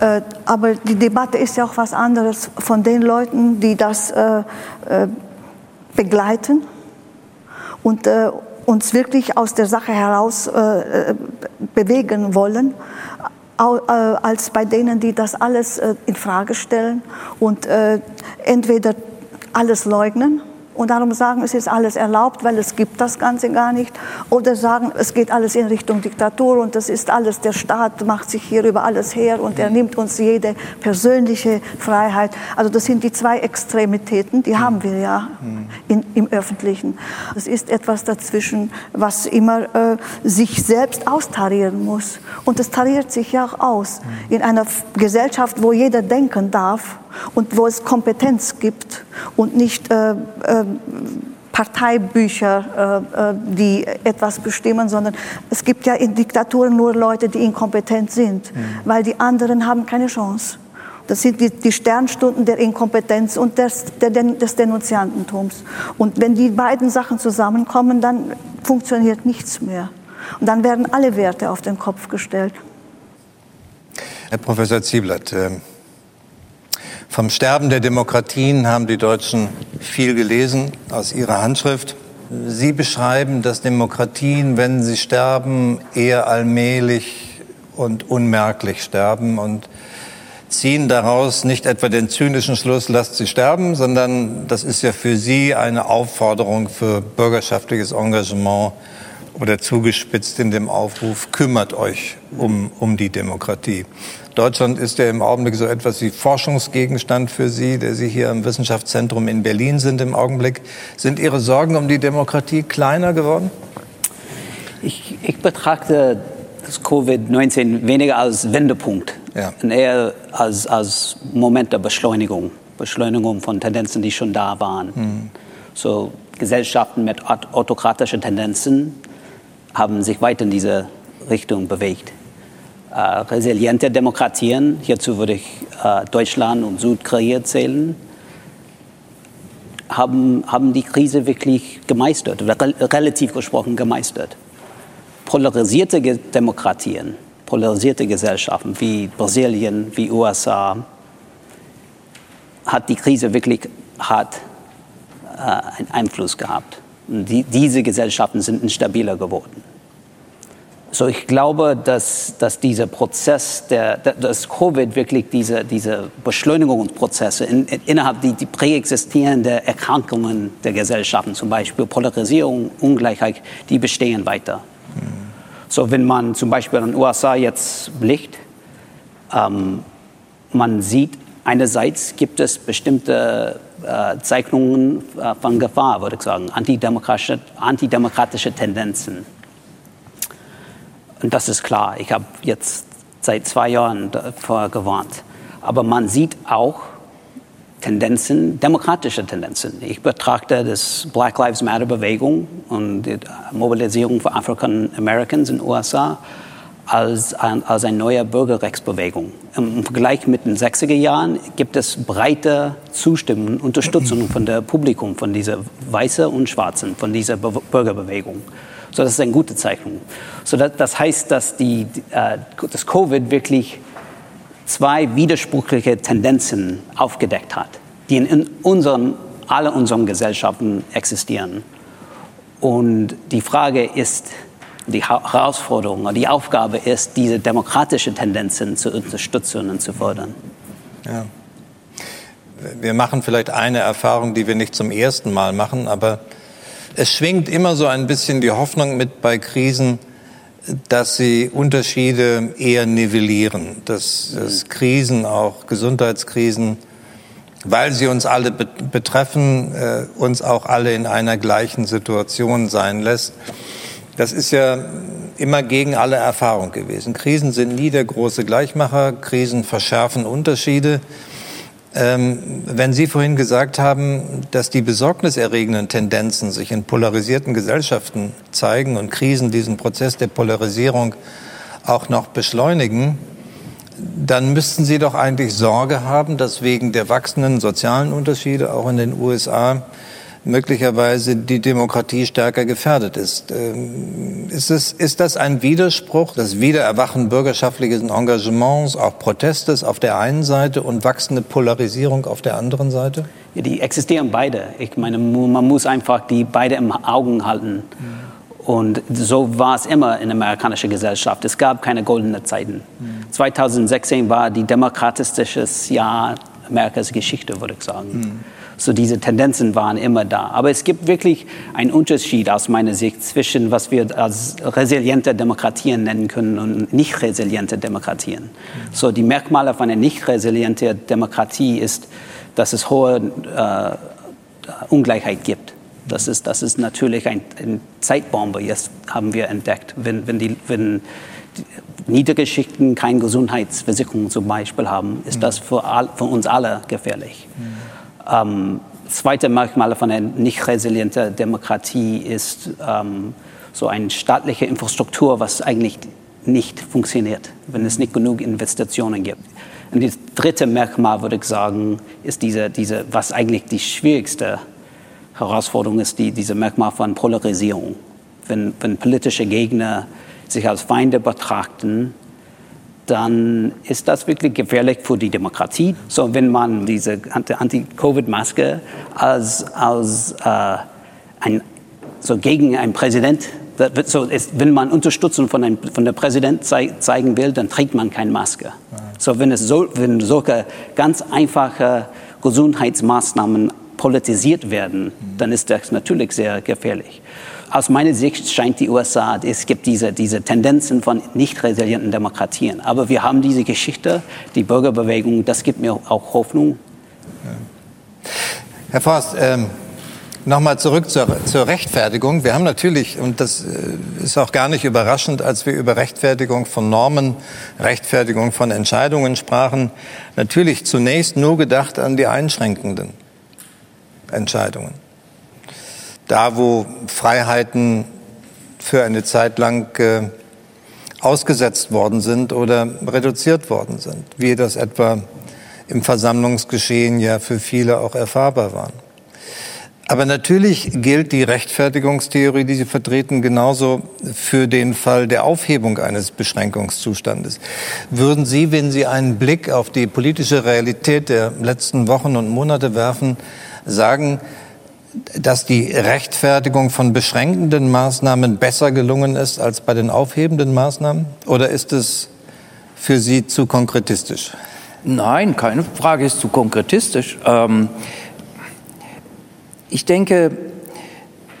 Äh, aber die Debatte ist ja auch was anderes von den Leuten, die das äh, äh, begleiten und uns wirklich aus der Sache heraus bewegen wollen, als bei denen, die das alles in Frage stellen und entweder alles leugnen und darum sagen, es ist alles erlaubt, weil es gibt das Ganze gar nicht. Oder sagen, es geht alles in Richtung Diktatur und das ist alles, der Staat macht sich hier über alles her und er nimmt uns jede persönliche Freiheit. Also das sind die zwei Extremitäten, die haben wir ja in, im Öffentlichen. Es ist etwas dazwischen, was immer äh, sich selbst austarieren muss. Und es tariert sich ja auch aus. In einer Gesellschaft, wo jeder denken darf, und wo es Kompetenz gibt und nicht äh, äh, Parteibücher, äh, äh, die etwas bestimmen, sondern es gibt ja in Diktaturen nur Leute, die inkompetent sind, mhm. weil die anderen haben keine Chance. Das sind die, die Sternstunden der Inkompetenz und des, der, des Denunziantentums. Und wenn die beiden Sachen zusammenkommen, dann funktioniert nichts mehr. Und dann werden alle Werte auf den Kopf gestellt. Herr Professor Zieblatt, ähm, vom Sterben der Demokratien haben die Deutschen viel gelesen aus Ihrer Handschrift. Sie beschreiben, dass Demokratien, wenn sie sterben, eher allmählich und unmerklich sterben und ziehen daraus nicht etwa den zynischen Schluss, lasst sie sterben, sondern das ist ja für Sie eine Aufforderung für bürgerschaftliches Engagement oder zugespitzt in dem Aufruf, kümmert euch um, um die Demokratie. Deutschland ist ja im Augenblick so etwas wie Forschungsgegenstand für Sie, der Sie hier im Wissenschaftszentrum in Berlin sind im Augenblick. Sind Ihre Sorgen um die Demokratie kleiner geworden? Ich, ich betrachte das Covid-19 weniger als Wendepunkt ja. und eher als, als Moment der Beschleunigung. Beschleunigung von Tendenzen, die schon da waren. Mhm. So Gesellschaften mit autokratischen Tendenzen haben sich weiter in diese Richtung bewegt. Äh, resiliente Demokratien, hierzu würde ich äh, Deutschland und Südkorea zählen, haben, haben die Krise wirklich gemeistert, oder relativ gesprochen gemeistert. Polarisierte Demokratien, polarisierte Gesellschaften wie Brasilien, wie USA, hat die Krise wirklich hart äh, einen Einfluss gehabt. Die, diese Gesellschaften sind instabiler geworden. So, ich glaube, dass, dass dieser Prozess, der, dass Covid wirklich diese, diese Beschleunigungsprozesse in, in, innerhalb die, die präexistierenden Erkrankungen der Gesellschaften, zum Beispiel Polarisierung, Ungleichheit, die bestehen weiter. Mhm. So, wenn man zum Beispiel in den USA jetzt blickt, ähm, man sieht, einerseits gibt es bestimmte äh, Zeichnungen äh, von Gefahr, würde ich sagen, antidemokratische, antidemokratische Tendenzen. Und das ist klar. Ich habe jetzt seit zwei Jahren davor gewarnt. Aber man sieht auch Tendenzen, demokratische Tendenzen. Ich betrachte das Black Lives Matter Bewegung und die Mobilisierung für African Americans in den USA als, ein, als eine neue Bürgerrechtsbewegung. Im Vergleich mit den 60er Jahren gibt es breite Zustimmung Unterstützung von der Publikum, von dieser Weißen und Schwarzen, von dieser Be Bürgerbewegung. So, das ist eine gute Zeichnung. So, das, das heißt, dass die, äh, das Covid wirklich zwei widersprüchliche Tendenzen aufgedeckt hat, die in, unseren, alle unseren Gesellschaften existieren. Und die Frage ist, die Herausforderung, die Aufgabe ist, diese demokratischen Tendenzen zu unterstützen und zu fördern. Ja. Wir machen vielleicht eine Erfahrung, die wir nicht zum ersten Mal machen, aber es schwingt immer so ein bisschen die Hoffnung mit bei Krisen, dass sie Unterschiede eher nivellieren, dass, dass Krisen, auch Gesundheitskrisen, weil sie uns alle betreffen, äh, uns auch alle in einer gleichen Situation sein lässt. Das ist ja immer gegen alle Erfahrung gewesen. Krisen sind nie der große Gleichmacher, Krisen verschärfen Unterschiede. Ähm, wenn Sie vorhin gesagt haben, dass die besorgniserregenden Tendenzen sich in polarisierten Gesellschaften zeigen und Krisen diesen Prozess der Polarisierung auch noch beschleunigen, dann müssten Sie doch eigentlich Sorge haben, dass wegen der wachsenden sozialen Unterschiede auch in den USA möglicherweise die Demokratie stärker gefährdet ist. Ähm, ist, es, ist das ein Widerspruch, das Wiedererwachen bürgerschaftlichen Engagements, auch Protestes auf der einen Seite und wachsende Polarisierung auf der anderen Seite? Ja, die existieren beide. Ich meine, man muss einfach die beide im Augen halten. Und so war es immer in der amerikanischen Gesellschaft. Es gab keine goldenen Zeiten. Mhm. 2016 war die demokratisches Jahr Amerikas Geschichte, würde ich sagen. Mhm. So diese Tendenzen waren immer da. Aber es gibt wirklich einen Unterschied aus meiner Sicht zwischen, was wir als resiliente Demokratien nennen können und nicht resiliente Demokratien. So die Merkmale von einer nicht resilienten Demokratie ist, dass es hohe äh, Ungleichheit gibt. Das ist, das ist natürlich eine ein Zeitbombe, jetzt haben wir entdeckt. Wenn, wenn, die, wenn die niedrige Schichten keine Gesundheitsversicherung zum Beispiel haben, ist das für, all, für uns alle gefährlich. Mhm. Ähm, zweite Merkmal von einer nicht resilienten Demokratie ist ähm, so eine staatliche Infrastruktur, was eigentlich nicht funktioniert, wenn es nicht genug Investitionen gibt. Und das dritte Merkmal, würde ich sagen, ist diese, diese was eigentlich die schwierigste Herausforderung ist, die, diese Merkmal von Polarisierung. wenn, wenn politische Gegner sich als Feinde betrachten, dann ist das wirklich gefährlich für die Demokratie. So, wenn man diese Anti-Covid-Maske als, als äh, ein, so gegen einen Präsident, so ist, wenn man Unterstützung von, einem, von der Präsident zei zeigen will, dann trägt man keine Maske. So, wenn, es so, wenn solche ganz einfache Gesundheitsmaßnahmen politisiert werden, dann ist das natürlich sehr gefährlich. Aus meiner Sicht scheint die USA, es gibt diese, diese Tendenzen von nicht resilienten Demokratien. Aber wir haben diese Geschichte, die Bürgerbewegung, das gibt mir auch Hoffnung. Herr Forst, ähm, nochmal zurück zur, zur Rechtfertigung. Wir haben natürlich, und das äh, ist auch gar nicht überraschend, als wir über Rechtfertigung von Normen, Rechtfertigung von Entscheidungen sprachen, natürlich zunächst nur gedacht an die einschränkenden Entscheidungen da wo Freiheiten für eine Zeit lang äh, ausgesetzt worden sind oder reduziert worden sind, wie das etwa im Versammlungsgeschehen ja für viele auch erfahrbar war. Aber natürlich gilt die Rechtfertigungstheorie, die Sie vertreten, genauso für den Fall der Aufhebung eines Beschränkungszustandes. Würden Sie, wenn Sie einen Blick auf die politische Realität der letzten Wochen und Monate werfen, sagen, dass die Rechtfertigung von beschränkenden Maßnahmen besser gelungen ist als bei den aufhebenden Maßnahmen? Oder ist es für Sie zu konkretistisch? Nein, keine Frage ist zu konkretistisch. Ähm, ich denke,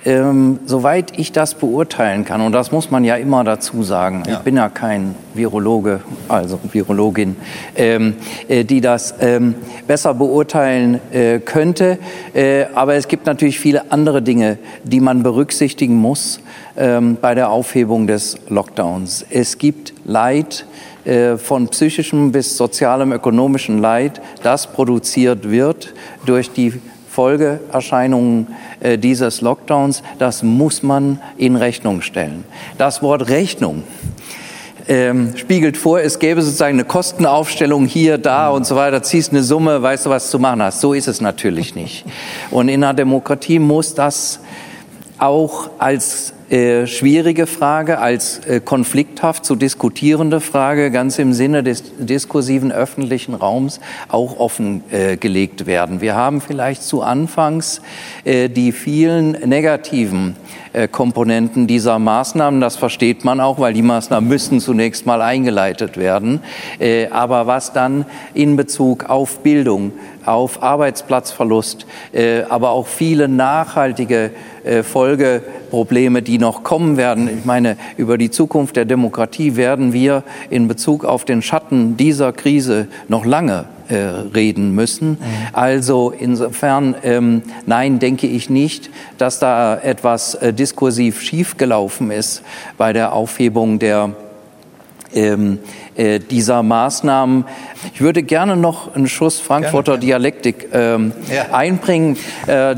ähm, soweit ich das beurteilen kann, und das muss man ja immer dazu sagen, ja. ich bin ja kein Virologe, also Virologin, ähm, äh, die das ähm, besser beurteilen äh, könnte. Äh, aber es gibt natürlich viele andere Dinge, die man berücksichtigen muss ähm, bei der Aufhebung des Lockdowns. Es gibt Leid, äh, von psychischem bis sozialem, ökonomischem Leid, das produziert wird durch die Folgeerscheinungen äh, dieses Lockdowns, das muss man in Rechnung stellen. Das Wort Rechnung ähm, spiegelt vor, es gäbe sozusagen eine Kostenaufstellung hier, da und so weiter, ziehst eine Summe, weißt du, was zu machen hast. So ist es natürlich nicht. Und in einer Demokratie muss das auch als äh, schwierige Frage, als äh, konflikthaft zu diskutierende Frage ganz im Sinne des diskursiven öffentlichen Raums auch offengelegt äh, werden. Wir haben vielleicht zu Anfangs äh, die vielen negativen äh, Komponenten dieser Maßnahmen. Das versteht man auch, weil die Maßnahmen müssen zunächst mal eingeleitet werden. Äh, aber was dann in Bezug auf Bildung, auf Arbeitsplatzverlust, aber auch viele nachhaltige Folgeprobleme, die noch kommen werden. Ich meine, über die Zukunft der Demokratie werden wir in Bezug auf den Schatten dieser Krise noch lange äh, reden müssen. Mhm. Also insofern, ähm, nein, denke ich nicht, dass da etwas äh, diskursiv schiefgelaufen ist bei der Aufhebung der ähm, äh, dieser Maßnahmen. Ich würde gerne noch einen Schuss Frankfurter gerne. Dialektik ähm, ja. einbringen. Äh,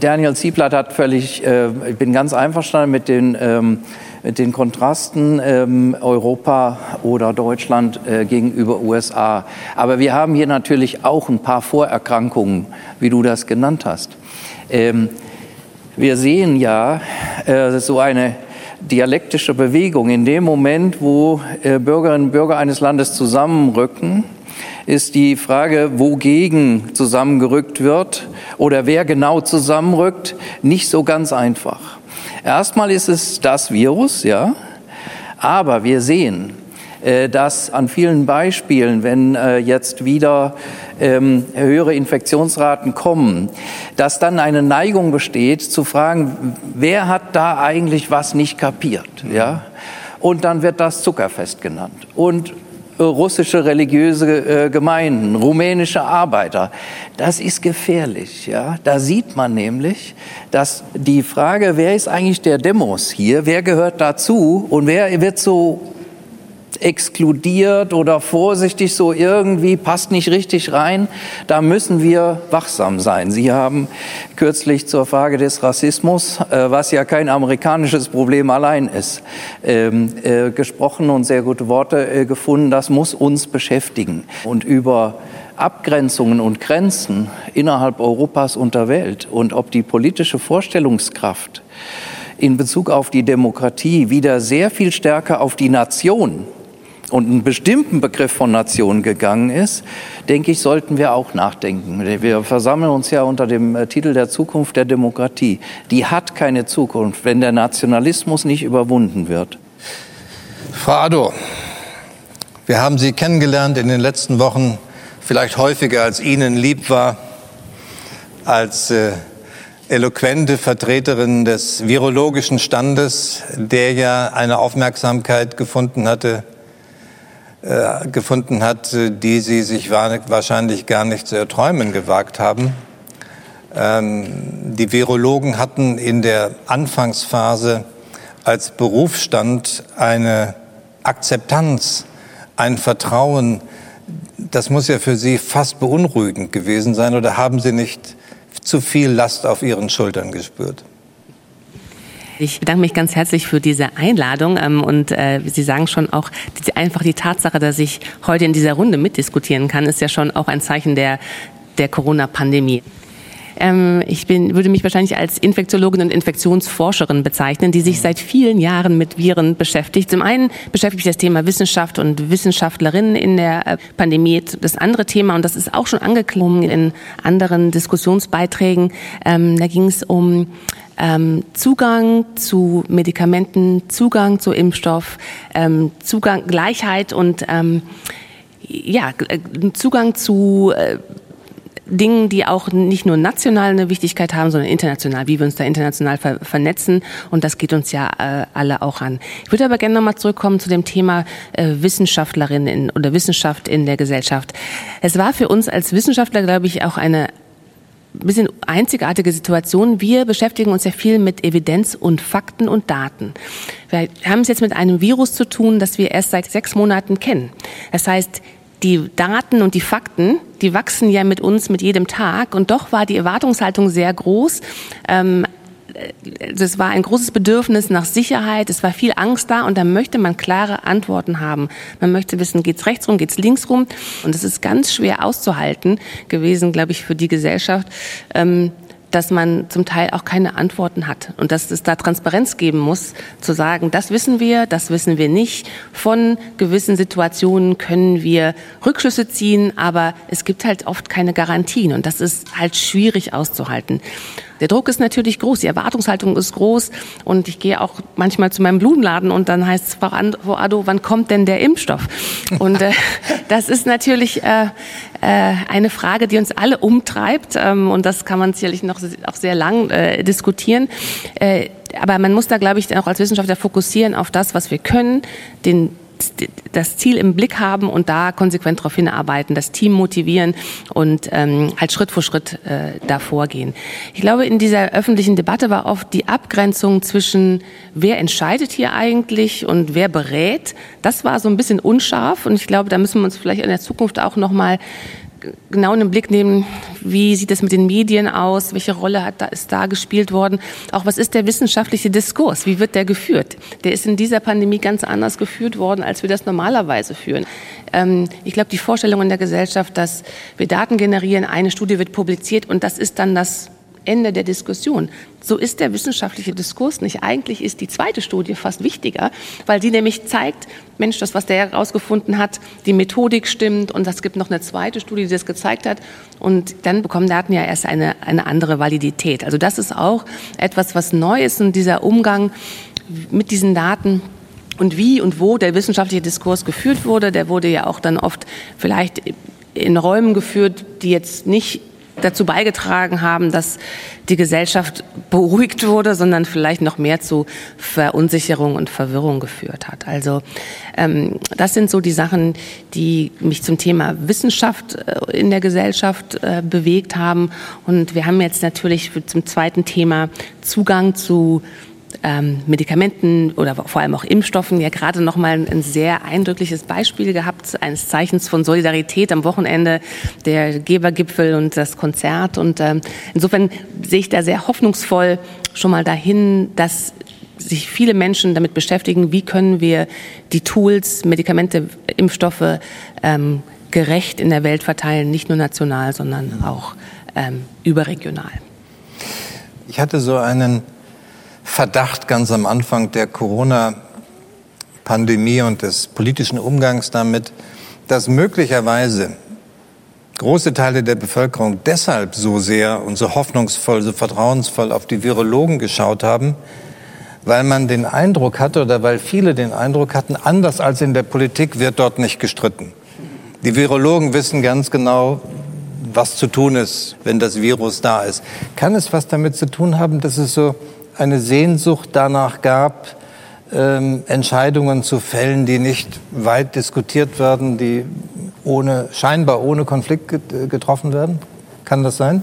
Daniel Zieblatt hat völlig, äh, ich bin ganz einverstanden mit den ähm, mit den Kontrasten ähm, Europa oder Deutschland äh, gegenüber USA. Aber wir haben hier natürlich auch ein paar Vorerkrankungen, wie du das genannt hast. Ähm, wir sehen ja äh, so eine dialektische Bewegung. In dem Moment, wo äh, Bürgerinnen und Bürger eines Landes zusammenrücken, ist die Frage, wogegen zusammengerückt wird oder wer genau zusammenrückt, nicht so ganz einfach. Erstmal ist es das Virus, ja, aber wir sehen, dass an vielen Beispielen, wenn äh, jetzt wieder ähm, höhere Infektionsraten kommen, dass dann eine Neigung besteht zu fragen, wer hat da eigentlich was nicht kapiert, ja? Und dann wird das Zuckerfest genannt. Und äh, russische religiöse Gemeinden, rumänische Arbeiter. Das ist gefährlich. Ja? Da sieht man nämlich, dass die Frage, wer ist eigentlich der Demos hier, wer gehört dazu und wer wird so exkludiert oder vorsichtig so irgendwie, passt nicht richtig rein. Da müssen wir wachsam sein. Sie haben kürzlich zur Frage des Rassismus, äh, was ja kein amerikanisches Problem allein ist, ähm, äh, gesprochen und sehr gute Worte äh, gefunden. Das muss uns beschäftigen. Und über Abgrenzungen und Grenzen innerhalb Europas und der Welt und ob die politische Vorstellungskraft in Bezug auf die Demokratie wieder sehr viel stärker auf die Nation und einen bestimmten Begriff von Nation gegangen ist, denke ich, sollten wir auch nachdenken. Wir versammeln uns ja unter dem äh, Titel der Zukunft der Demokratie. Die hat keine Zukunft, wenn der Nationalismus nicht überwunden wird. Frau Addo, wir haben Sie kennengelernt in den letzten Wochen, vielleicht häufiger als Ihnen lieb war, als äh, eloquente Vertreterin des virologischen Standes, der ja eine Aufmerksamkeit gefunden hatte, äh, gefunden hat, äh, die sie sich wahrscheinlich gar nicht zu erträumen gewagt haben. Ähm, die Virologen hatten in der Anfangsphase als Berufsstand eine Akzeptanz, ein Vertrauen, das muss ja für Sie fast beunruhigend gewesen sein, oder haben Sie nicht zu viel Last auf Ihren Schultern gespürt? Ich bedanke mich ganz herzlich für diese Einladung ähm, und äh, Sie sagen schon auch einfach die Tatsache, dass ich heute in dieser Runde mitdiskutieren kann, ist ja schon auch ein Zeichen der, der Corona-Pandemie. Ähm, ich bin, würde mich wahrscheinlich als Infektiologin und Infektionsforscherin bezeichnen, die sich seit vielen Jahren mit Viren beschäftigt. Zum einen beschäftigt mich das Thema Wissenschaft und Wissenschaftlerinnen in der äh, Pandemie. Das andere Thema, und das ist auch schon angeklungen in anderen Diskussionsbeiträgen, ähm, da ging es um ähm, Zugang zu Medikamenten, Zugang zu Impfstoff, ähm, Zugang, Gleichheit und ähm, ja, äh, Zugang zu äh, Dingen, die auch nicht nur national eine Wichtigkeit haben, sondern international, wie wir uns da international ver vernetzen. Und das geht uns ja äh, alle auch an. Ich würde aber gerne nochmal zurückkommen zu dem Thema äh, Wissenschaftlerinnen oder Wissenschaft in der Gesellschaft. Es war für uns als Wissenschaftler, glaube ich, auch eine bisschen einzigartige Situation. Wir beschäftigen uns ja viel mit Evidenz und Fakten und Daten. Wir haben es jetzt mit einem Virus zu tun, das wir erst seit sechs Monaten kennen. Das heißt, die Daten und die Fakten, die wachsen ja mit uns mit jedem Tag. Und doch war die Erwartungshaltung sehr groß. Ähm, es war ein großes Bedürfnis nach Sicherheit, es war viel Angst da und da möchte man klare Antworten haben. Man möchte wissen, geht's rechts rum, geht's links rum und es ist ganz schwer auszuhalten gewesen, glaube ich, für die Gesellschaft. Dass man zum Teil auch keine Antworten hat und dass es da Transparenz geben muss, zu sagen, das wissen wir, das wissen wir nicht. Von gewissen Situationen können wir Rückschlüsse ziehen, aber es gibt halt oft keine Garantien und das ist halt schwierig auszuhalten. Der Druck ist natürlich groß, die Erwartungshaltung ist groß und ich gehe auch manchmal zu meinem Blumenladen und dann heißt es, Frau Addo, wann kommt denn der Impfstoff? Und äh, das ist natürlich äh, äh, eine Frage, die uns alle umtreibt ähm, und das kann man sicherlich noch auch sehr lang äh, diskutieren. Äh, aber man muss da, glaube ich, auch als Wissenschaftler fokussieren auf das, was wir können, den das Ziel im Blick haben und da konsequent darauf hinarbeiten, das Team motivieren und ähm, halt Schritt für Schritt äh, da vorgehen. Ich glaube, in dieser öffentlichen Debatte war oft die Abgrenzung zwischen wer entscheidet hier eigentlich und wer berät. Das war so ein bisschen unscharf und ich glaube, da müssen wir uns vielleicht in der Zukunft auch noch mal genau in den Blick nehmen, wie sieht es mit den Medien aus, welche Rolle hat da, ist da gespielt worden, auch was ist der wissenschaftliche Diskurs, wie wird der geführt? Der ist in dieser Pandemie ganz anders geführt worden, als wir das normalerweise führen. Ähm, ich glaube, die Vorstellung in der Gesellschaft, dass wir Daten generieren, eine Studie wird publiziert und das ist dann das Ende der Diskussion. So ist der wissenschaftliche Diskurs nicht. Eigentlich ist die zweite Studie fast wichtiger, weil sie nämlich zeigt, Mensch, das, was der herausgefunden hat, die Methodik stimmt und es gibt noch eine zweite Studie, die das gezeigt hat. Und dann bekommen Daten ja erst eine, eine andere Validität. Also das ist auch etwas, was neu ist und dieser Umgang mit diesen Daten und wie und wo der wissenschaftliche Diskurs geführt wurde, der wurde ja auch dann oft vielleicht in Räumen geführt, die jetzt nicht dazu beigetragen haben, dass die Gesellschaft beruhigt wurde, sondern vielleicht noch mehr zu Verunsicherung und Verwirrung geführt hat. Also ähm, das sind so die Sachen, die mich zum Thema Wissenschaft äh, in der Gesellschaft äh, bewegt haben. Und wir haben jetzt natürlich zum zweiten Thema Zugang zu ähm, Medikamenten oder vor allem auch Impfstoffen ja gerade noch mal ein, sehr eindrückliches Beispiel gehabt eines Zeichens von Solidarität am Wochenende der Gebergipfel und das Konzert und ähm, insofern sehe ich da sehr hoffnungsvoll schon mal dahin, dass sich viele Menschen damit beschäftigen, wie können wir die Tools, Medikamente, Impfstoffe ähm, gerecht in der Welt verteilen, nicht nur national, sondern auch ähm, überregional. Ich hatte so einen Verdacht ganz am Anfang der Corona-Pandemie und des politischen Umgangs damit, dass möglicherweise große Teile der Bevölkerung deshalb so sehr und so hoffnungsvoll, so vertrauensvoll auf die Virologen geschaut haben, weil man den Eindruck hatte oder weil viele den Eindruck hatten, anders als in der Politik wird dort nicht gestritten. Die Virologen wissen ganz genau, was zu tun ist, wenn das Virus da ist. Kann es was damit zu tun haben, dass es so eine Sehnsucht danach gab, ähm, Entscheidungen zu fällen, die nicht weit diskutiert werden, die ohne, scheinbar ohne Konflikt getroffen werden? Kann das sein?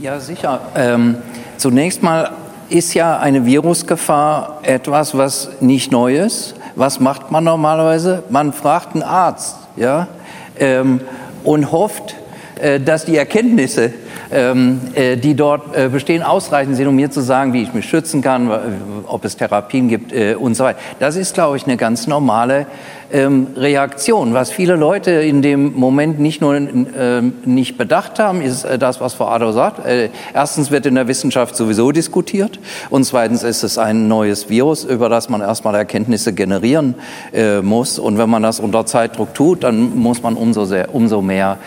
Ja, sicher. Ähm, zunächst mal ist ja eine Virusgefahr etwas, was nicht neu ist. Was macht man normalerweise? Man fragt einen Arzt, ja, ähm, und hofft, äh, dass die Erkenntnisse, ähm, äh, die dort äh, bestehen, ausreichend sind, um mir zu sagen, wie ich mich schützen kann, ob es Therapien gibt und so weiter. Das ist, glaube ich, eine ganz normale ähm, Reaktion. Was viele Leute in dem Moment nicht nur ähm, nicht bedacht haben, ist das, was Frau Ado sagt. Erstens wird in der Wissenschaft sowieso diskutiert und zweitens ist es ein neues Virus, über das man erstmal Erkenntnisse generieren muss. Und wenn man das unter Zeitdruck tut, dann muss man umso, sehr, umso mehr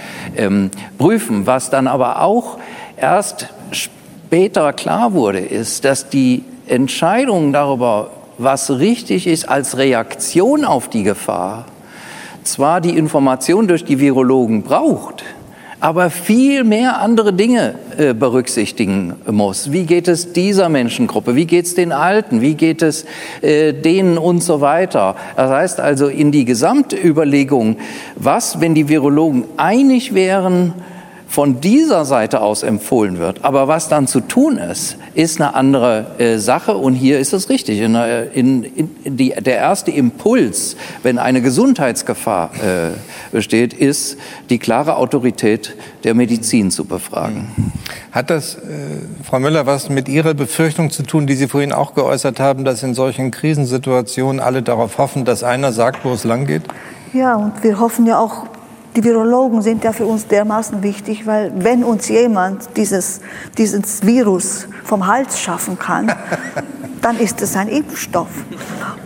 prüfen. Was dann aber auch erst später klar wurde, ist, dass die Entscheidung darüber, was richtig ist als Reaktion auf die Gefahr, zwar die Information durch die Virologen braucht, aber viel mehr andere Dinge äh, berücksichtigen muss. Wie geht es dieser Menschengruppe? Wie geht es den Alten? Wie geht es äh, denen und so weiter? Das heißt also in die Gesamtüberlegung, was, wenn die Virologen einig wären, von dieser Seite aus empfohlen wird. Aber was dann zu tun ist, ist eine andere äh, Sache. Und hier ist es richtig. In, in, in die, der erste Impuls, wenn eine Gesundheitsgefahr äh, besteht, ist, die klare Autorität der Medizin zu befragen. Hat das, äh, Frau Müller, was mit Ihrer Befürchtung zu tun, die Sie vorhin auch geäußert haben, dass in solchen Krisensituationen alle darauf hoffen, dass einer sagt, wo es lang geht? Ja, und wir hoffen ja auch die Virologen sind ja für uns dermaßen wichtig, weil wenn uns jemand dieses, dieses Virus vom Hals schaffen kann, dann ist es ein Impfstoff.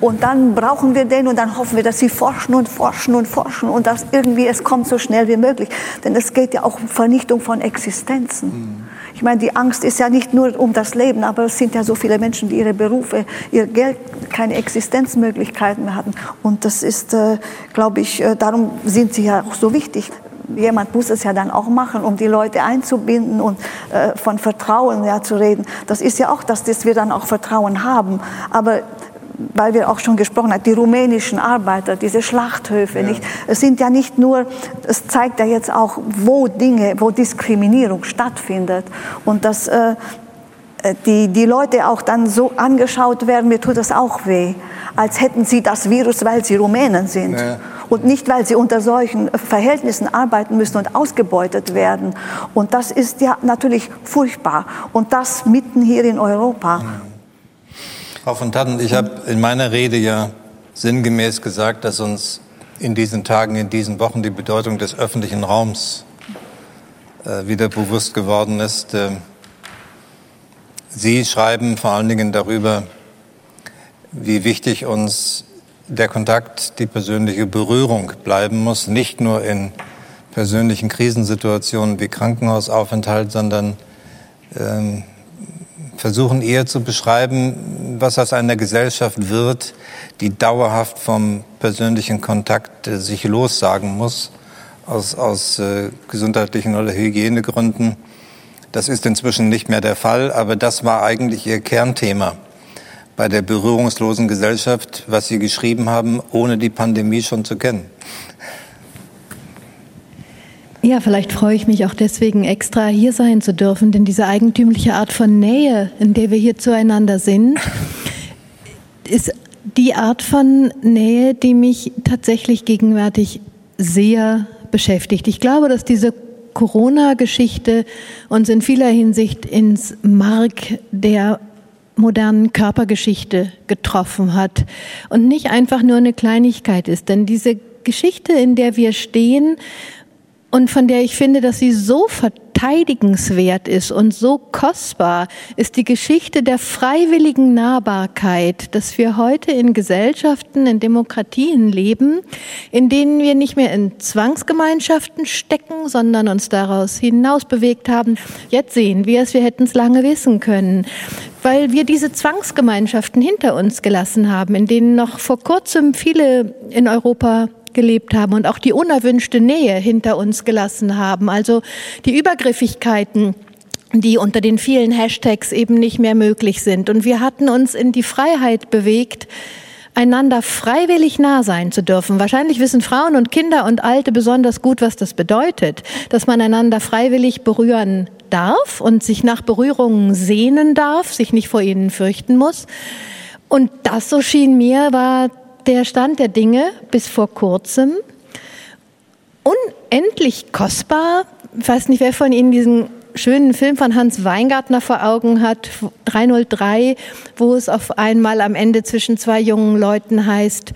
Und dann brauchen wir den und dann hoffen wir, dass sie forschen und forschen und forschen und dass irgendwie es kommt so schnell wie möglich. Denn es geht ja auch um Vernichtung von Existenzen. Ich meine, die Angst ist ja nicht nur um das Leben, aber es sind ja so viele Menschen, die ihre Berufe, ihr Geld, keine Existenzmöglichkeiten mehr hatten. Und das ist, äh, glaube ich, äh, darum sind sie ja auch so wichtig jemand muss es ja dann auch machen, um die Leute einzubinden und äh, von Vertrauen ja, zu reden. Das ist ja auch, dass, dass wir dann auch Vertrauen haben. Aber weil wir auch schon gesprochen haben, die rumänischen Arbeiter, diese Schlachthöfe, ja. nicht? Es sind ja nicht nur, es zeigt ja jetzt auch, wo Dinge, wo Diskriminierung stattfindet und dass äh, die, die Leute auch dann so angeschaut werden, mir tut das auch weh, als hätten sie das Virus, weil sie Rumänen sind. Ja. Und nicht, weil sie unter solchen Verhältnissen arbeiten müssen und ausgebeutet werden. Und das ist ja natürlich furchtbar. Und das mitten hier in Europa. Ja. Frau von Tatten, ich habe in meiner Rede ja sinngemäß gesagt, dass uns in diesen Tagen, in diesen Wochen die Bedeutung des öffentlichen Raums äh, wieder bewusst geworden ist. Äh, Sie schreiben vor allen Dingen darüber, wie wichtig uns der Kontakt, die persönliche Berührung bleiben muss, nicht nur in persönlichen Krisensituationen wie Krankenhausaufenthalt, sondern ähm, versuchen eher zu beschreiben, was aus einer Gesellschaft wird, die dauerhaft vom persönlichen Kontakt äh, sich lossagen muss, aus, aus äh, gesundheitlichen oder Hygienegründen. Das ist inzwischen nicht mehr der Fall, aber das war eigentlich Ihr Kernthema bei der berührungslosen Gesellschaft, was Sie geschrieben haben, ohne die Pandemie schon zu kennen. Ja, vielleicht freue ich mich auch deswegen extra hier sein zu dürfen, denn diese eigentümliche Art von Nähe, in der wir hier zueinander sind, ist die Art von Nähe, die mich tatsächlich gegenwärtig sehr beschäftigt. Ich glaube, dass diese Corona-Geschichte uns in vieler Hinsicht ins Mark der modernen Körpergeschichte getroffen hat und nicht einfach nur eine Kleinigkeit ist. Denn diese Geschichte, in der wir stehen, und von der ich finde, dass sie so verteidigenswert ist und so kostbar, ist die Geschichte der freiwilligen Nahbarkeit, dass wir heute in Gesellschaften, in Demokratien leben, in denen wir nicht mehr in Zwangsgemeinschaften stecken, sondern uns daraus hinaus bewegt haben. Jetzt sehen wir es, wir hätten es lange wissen können, weil wir diese Zwangsgemeinschaften hinter uns gelassen haben, in denen noch vor kurzem viele in Europa gelebt haben und auch die unerwünschte Nähe hinter uns gelassen haben. Also die Übergriffigkeiten, die unter den vielen Hashtags eben nicht mehr möglich sind. Und wir hatten uns in die Freiheit bewegt, einander freiwillig nah sein zu dürfen. Wahrscheinlich wissen Frauen und Kinder und Alte besonders gut, was das bedeutet, dass man einander freiwillig berühren darf und sich nach Berührungen sehnen darf, sich nicht vor ihnen fürchten muss. Und das, so schien mir, war der Stand der Dinge bis vor kurzem unendlich kostbar. Ich weiß nicht, wer von Ihnen diesen schönen Film von Hans Weingartner vor Augen hat, 303, wo es auf einmal am Ende zwischen zwei jungen Leuten heißt,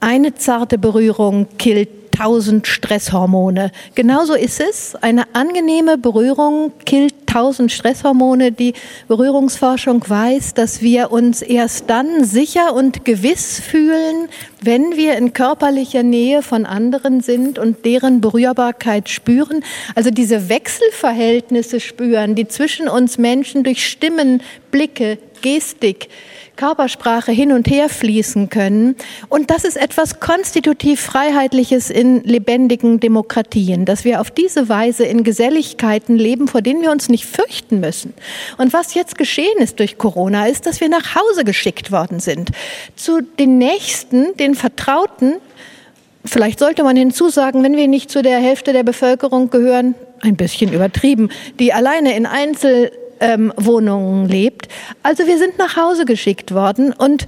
eine zarte Berührung killt tausend Stresshormone. Genauso ist es. Eine angenehme Berührung killt tausend Stresshormone. Die Berührungsforschung weiß, dass wir uns erst dann sicher und gewiss fühlen, wenn wir in körperlicher Nähe von anderen sind und deren Berührbarkeit spüren. Also diese Wechselverhältnisse spüren, die zwischen uns Menschen durch Stimmen, Blicke, Gestik, Körpersprache hin und her fließen können. Und das ist etwas konstitutiv Freiheitliches in lebendigen Demokratien, dass wir auf diese Weise in Geselligkeiten leben, vor denen wir uns nicht fürchten müssen. Und was jetzt geschehen ist durch Corona, ist, dass wir nach Hause geschickt worden sind. Zu den Nächsten, den Vertrauten, Vielleicht sollte man hinzusagen, wenn wir nicht zu der Hälfte der Bevölkerung gehören, ein bisschen übertrieben, die alleine in Einzel ähm, Wohnungen lebt. Also wir sind nach Hause geschickt worden und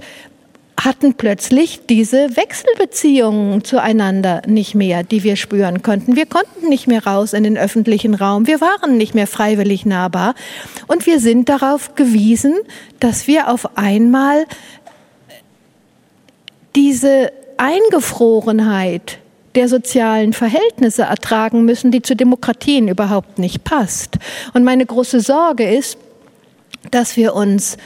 hatten plötzlich diese Wechselbeziehungen zueinander nicht mehr, die wir spüren konnten. Wir konnten nicht mehr raus in den öffentlichen Raum. Wir waren nicht mehr freiwillig nahbar. Und wir sind darauf gewiesen, dass wir auf einmal diese Eingefrorenheit der sozialen Verhältnisse ertragen müssen, die zu Demokratien überhaupt nicht passt. Und meine große Sorge ist, dass wir uns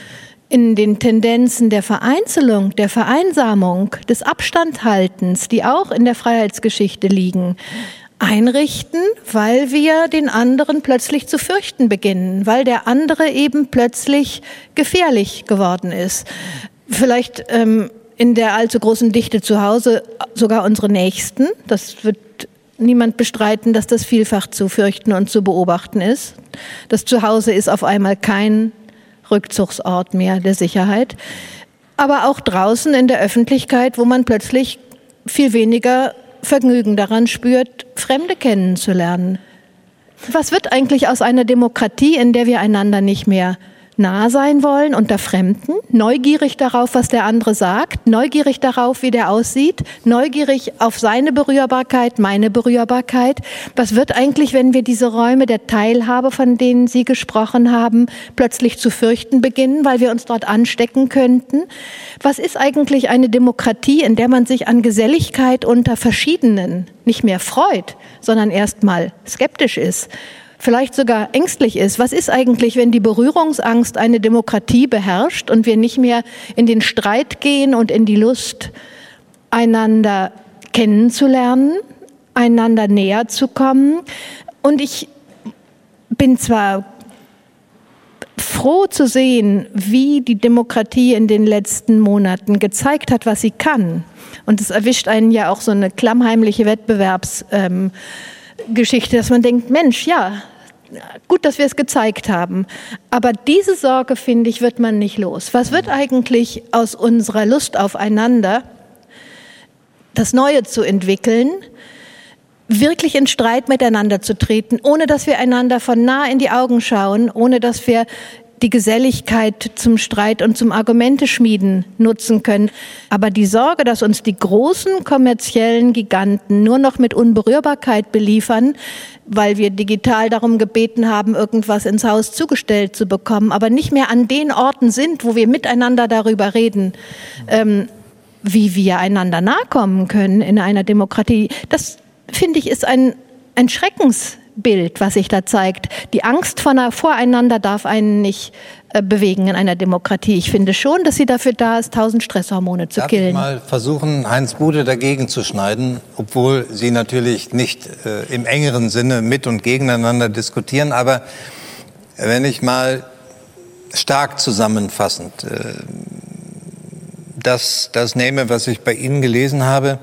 in den Tendenzen der Vereinzelung, der Vereinsamung, des Abstandhaltens, die auch in der Freiheitsgeschichte liegen, einrichten, weil wir den anderen plötzlich zu fürchten beginnen, weil der andere eben plötzlich gefährlich geworden ist. Vielleicht ähm, in der allzu großen Dichte zu Hause sogar unsere Nächsten. Das wird niemand bestreiten, dass das vielfach zu fürchten und zu beobachten ist. Das Zuhause ist auf einmal kein Rückzugsort mehr der Sicherheit. Aber auch draußen in der Öffentlichkeit, wo man plötzlich viel weniger Vergnügen daran spürt, Fremde kennenzulernen. Was wird eigentlich aus einer Demokratie, in der wir einander nicht mehr nah sein wollen unter Fremden, neugierig darauf, was der andere sagt, neugierig darauf, wie der aussieht, neugierig auf seine Berührbarkeit, meine Berührbarkeit. Was wird eigentlich, wenn wir diese Räume der Teilhabe, von denen Sie gesprochen haben, plötzlich zu fürchten beginnen, weil wir uns dort anstecken könnten? Was ist eigentlich eine Demokratie, in der man sich an Geselligkeit unter Verschiedenen nicht mehr freut, sondern erstmal skeptisch ist? Vielleicht sogar ängstlich ist. Was ist eigentlich, wenn die Berührungsangst eine Demokratie beherrscht und wir nicht mehr in den Streit gehen und in die Lust, einander kennenzulernen, einander näher zu kommen? Und ich bin zwar froh zu sehen, wie die Demokratie in den letzten Monaten gezeigt hat, was sie kann. Und es erwischt einen ja auch so eine klammheimliche Wettbewerbsgeschichte, ähm, dass man denkt, Mensch, ja, gut, dass wir es gezeigt haben. Aber diese Sorge, finde ich, wird man nicht los. Was wird eigentlich aus unserer Lust aufeinander, das Neue zu entwickeln, wirklich in Streit miteinander zu treten, ohne dass wir einander von nah in die Augen schauen, ohne dass wir die Geselligkeit zum Streit und zum Argumente schmieden nutzen können. Aber die Sorge, dass uns die großen kommerziellen Giganten nur noch mit Unberührbarkeit beliefern, weil wir digital darum gebeten haben, irgendwas ins Haus zugestellt zu bekommen, aber nicht mehr an den Orten sind, wo wir miteinander darüber reden, ähm, wie wir einander nahe kommen können in einer Demokratie. Das finde ich ist ein ein Schreckensbild, was sich da zeigt. Die Angst voreinander darf einen nicht äh, bewegen in einer Demokratie. Ich finde schon, dass sie dafür da ist, tausend Stresshormone zu Darf killen. Ich mal versuchen, Heinz Bude dagegen zu schneiden, obwohl Sie natürlich nicht äh, im engeren Sinne mit und gegeneinander diskutieren. Aber wenn ich mal stark zusammenfassend äh, das, das nehme, was ich bei Ihnen gelesen habe,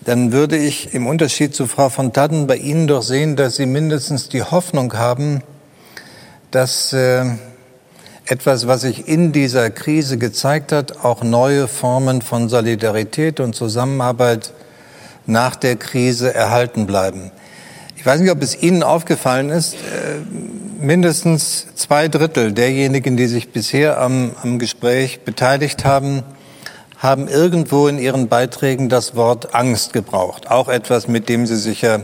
dann würde ich im Unterschied zu Frau von Tadden bei Ihnen doch sehen, dass Sie mindestens die Hoffnung haben, dass äh, etwas, was sich in dieser Krise gezeigt hat, auch neue Formen von Solidarität und Zusammenarbeit nach der Krise erhalten bleiben. Ich weiß nicht, ob es Ihnen aufgefallen ist, äh, mindestens zwei Drittel derjenigen, die sich bisher am, am Gespräch beteiligt haben, haben irgendwo in ihren Beiträgen das Wort Angst gebraucht. Auch etwas, mit dem sie sich ja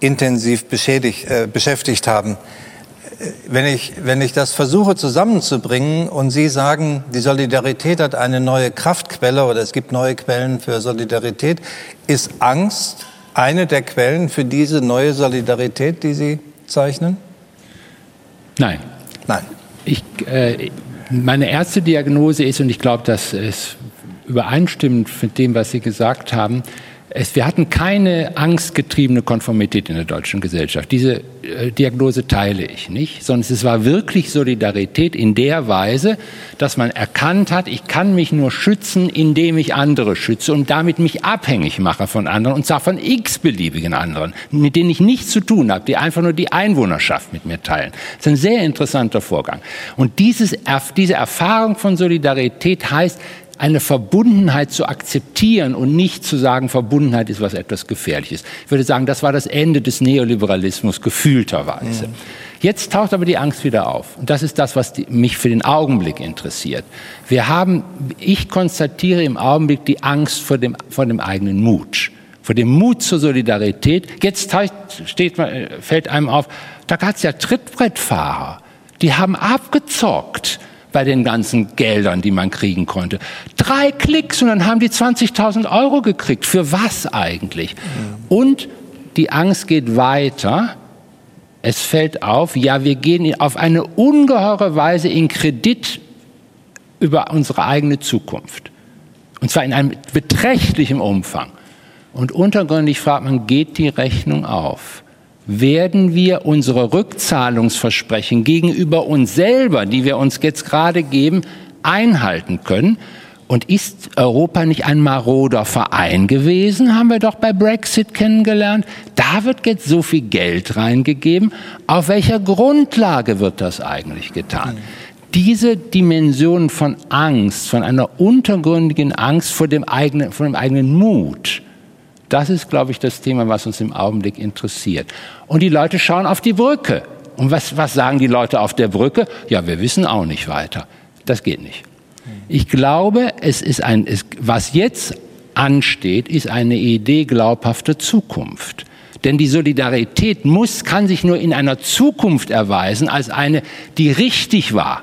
intensiv beschädigt, äh, beschäftigt haben. Äh, wenn ich, wenn ich das versuche zusammenzubringen und Sie sagen, die Solidarität hat eine neue Kraftquelle oder es gibt neue Quellen für Solidarität, ist Angst eine der Quellen für diese neue Solidarität, die Sie zeichnen? Nein. Nein. Ich, äh, meine erste Diagnose ist, und ich glaube, das ist übereinstimmt mit dem, was Sie gesagt haben. Es, wir hatten keine angstgetriebene Konformität in der deutschen Gesellschaft. Diese äh, Diagnose teile ich nicht, sondern es war wirklich Solidarität in der Weise, dass man erkannt hat, ich kann mich nur schützen, indem ich andere schütze und damit mich abhängig mache von anderen und zwar von x-beliebigen anderen, mit denen ich nichts zu tun habe, die einfach nur die Einwohnerschaft mit mir teilen. Das ist ein sehr interessanter Vorgang. Und dieses, diese Erfahrung von Solidarität heißt, eine Verbundenheit zu akzeptieren und nicht zu sagen, Verbundenheit ist was etwas Gefährliches. Ich würde sagen, das war das Ende des Neoliberalismus gefühlterweise. Mhm. Jetzt taucht aber die Angst wieder auf. Und das ist das, was die, mich für den Augenblick interessiert. Wir haben, ich konstatiere im Augenblick die Angst vor dem, vor dem eigenen Mut. Vor dem Mut zur Solidarität. Jetzt steht, fällt einem auf, da gab es ja Trittbrettfahrer. Die haben abgezockt bei den ganzen Geldern, die man kriegen konnte. Drei Klicks und dann haben die 20.000 Euro gekriegt. Für was eigentlich? Und die Angst geht weiter. Es fällt auf, ja, wir gehen auf eine ungeheure Weise in Kredit über unsere eigene Zukunft. Und zwar in einem beträchtlichen Umfang. Und untergründig fragt man, geht die Rechnung auf? Werden wir unsere Rückzahlungsversprechen gegenüber uns selber, die wir uns jetzt gerade geben, einhalten können. Und ist Europa nicht ein maroder Verein gewesen, haben wir doch bei Brexit kennengelernt. Da wird jetzt so viel Geld reingegeben. Auf welcher Grundlage wird das eigentlich getan? Diese Dimension von Angst, von einer untergründigen Angst vor dem eigenen, vor dem eigenen Mut, das ist, glaube ich, das Thema, was uns im Augenblick interessiert. Und die Leute schauen auf die Brücke. Und was, was sagen die Leute auf der Brücke? Ja, wir wissen auch nicht weiter. Das geht nicht. Ich glaube, es ist ein, es, was jetzt ansteht, ist eine Idee glaubhafter Zukunft. Denn die Solidarität muss, kann sich nur in einer Zukunft erweisen als eine, die richtig war.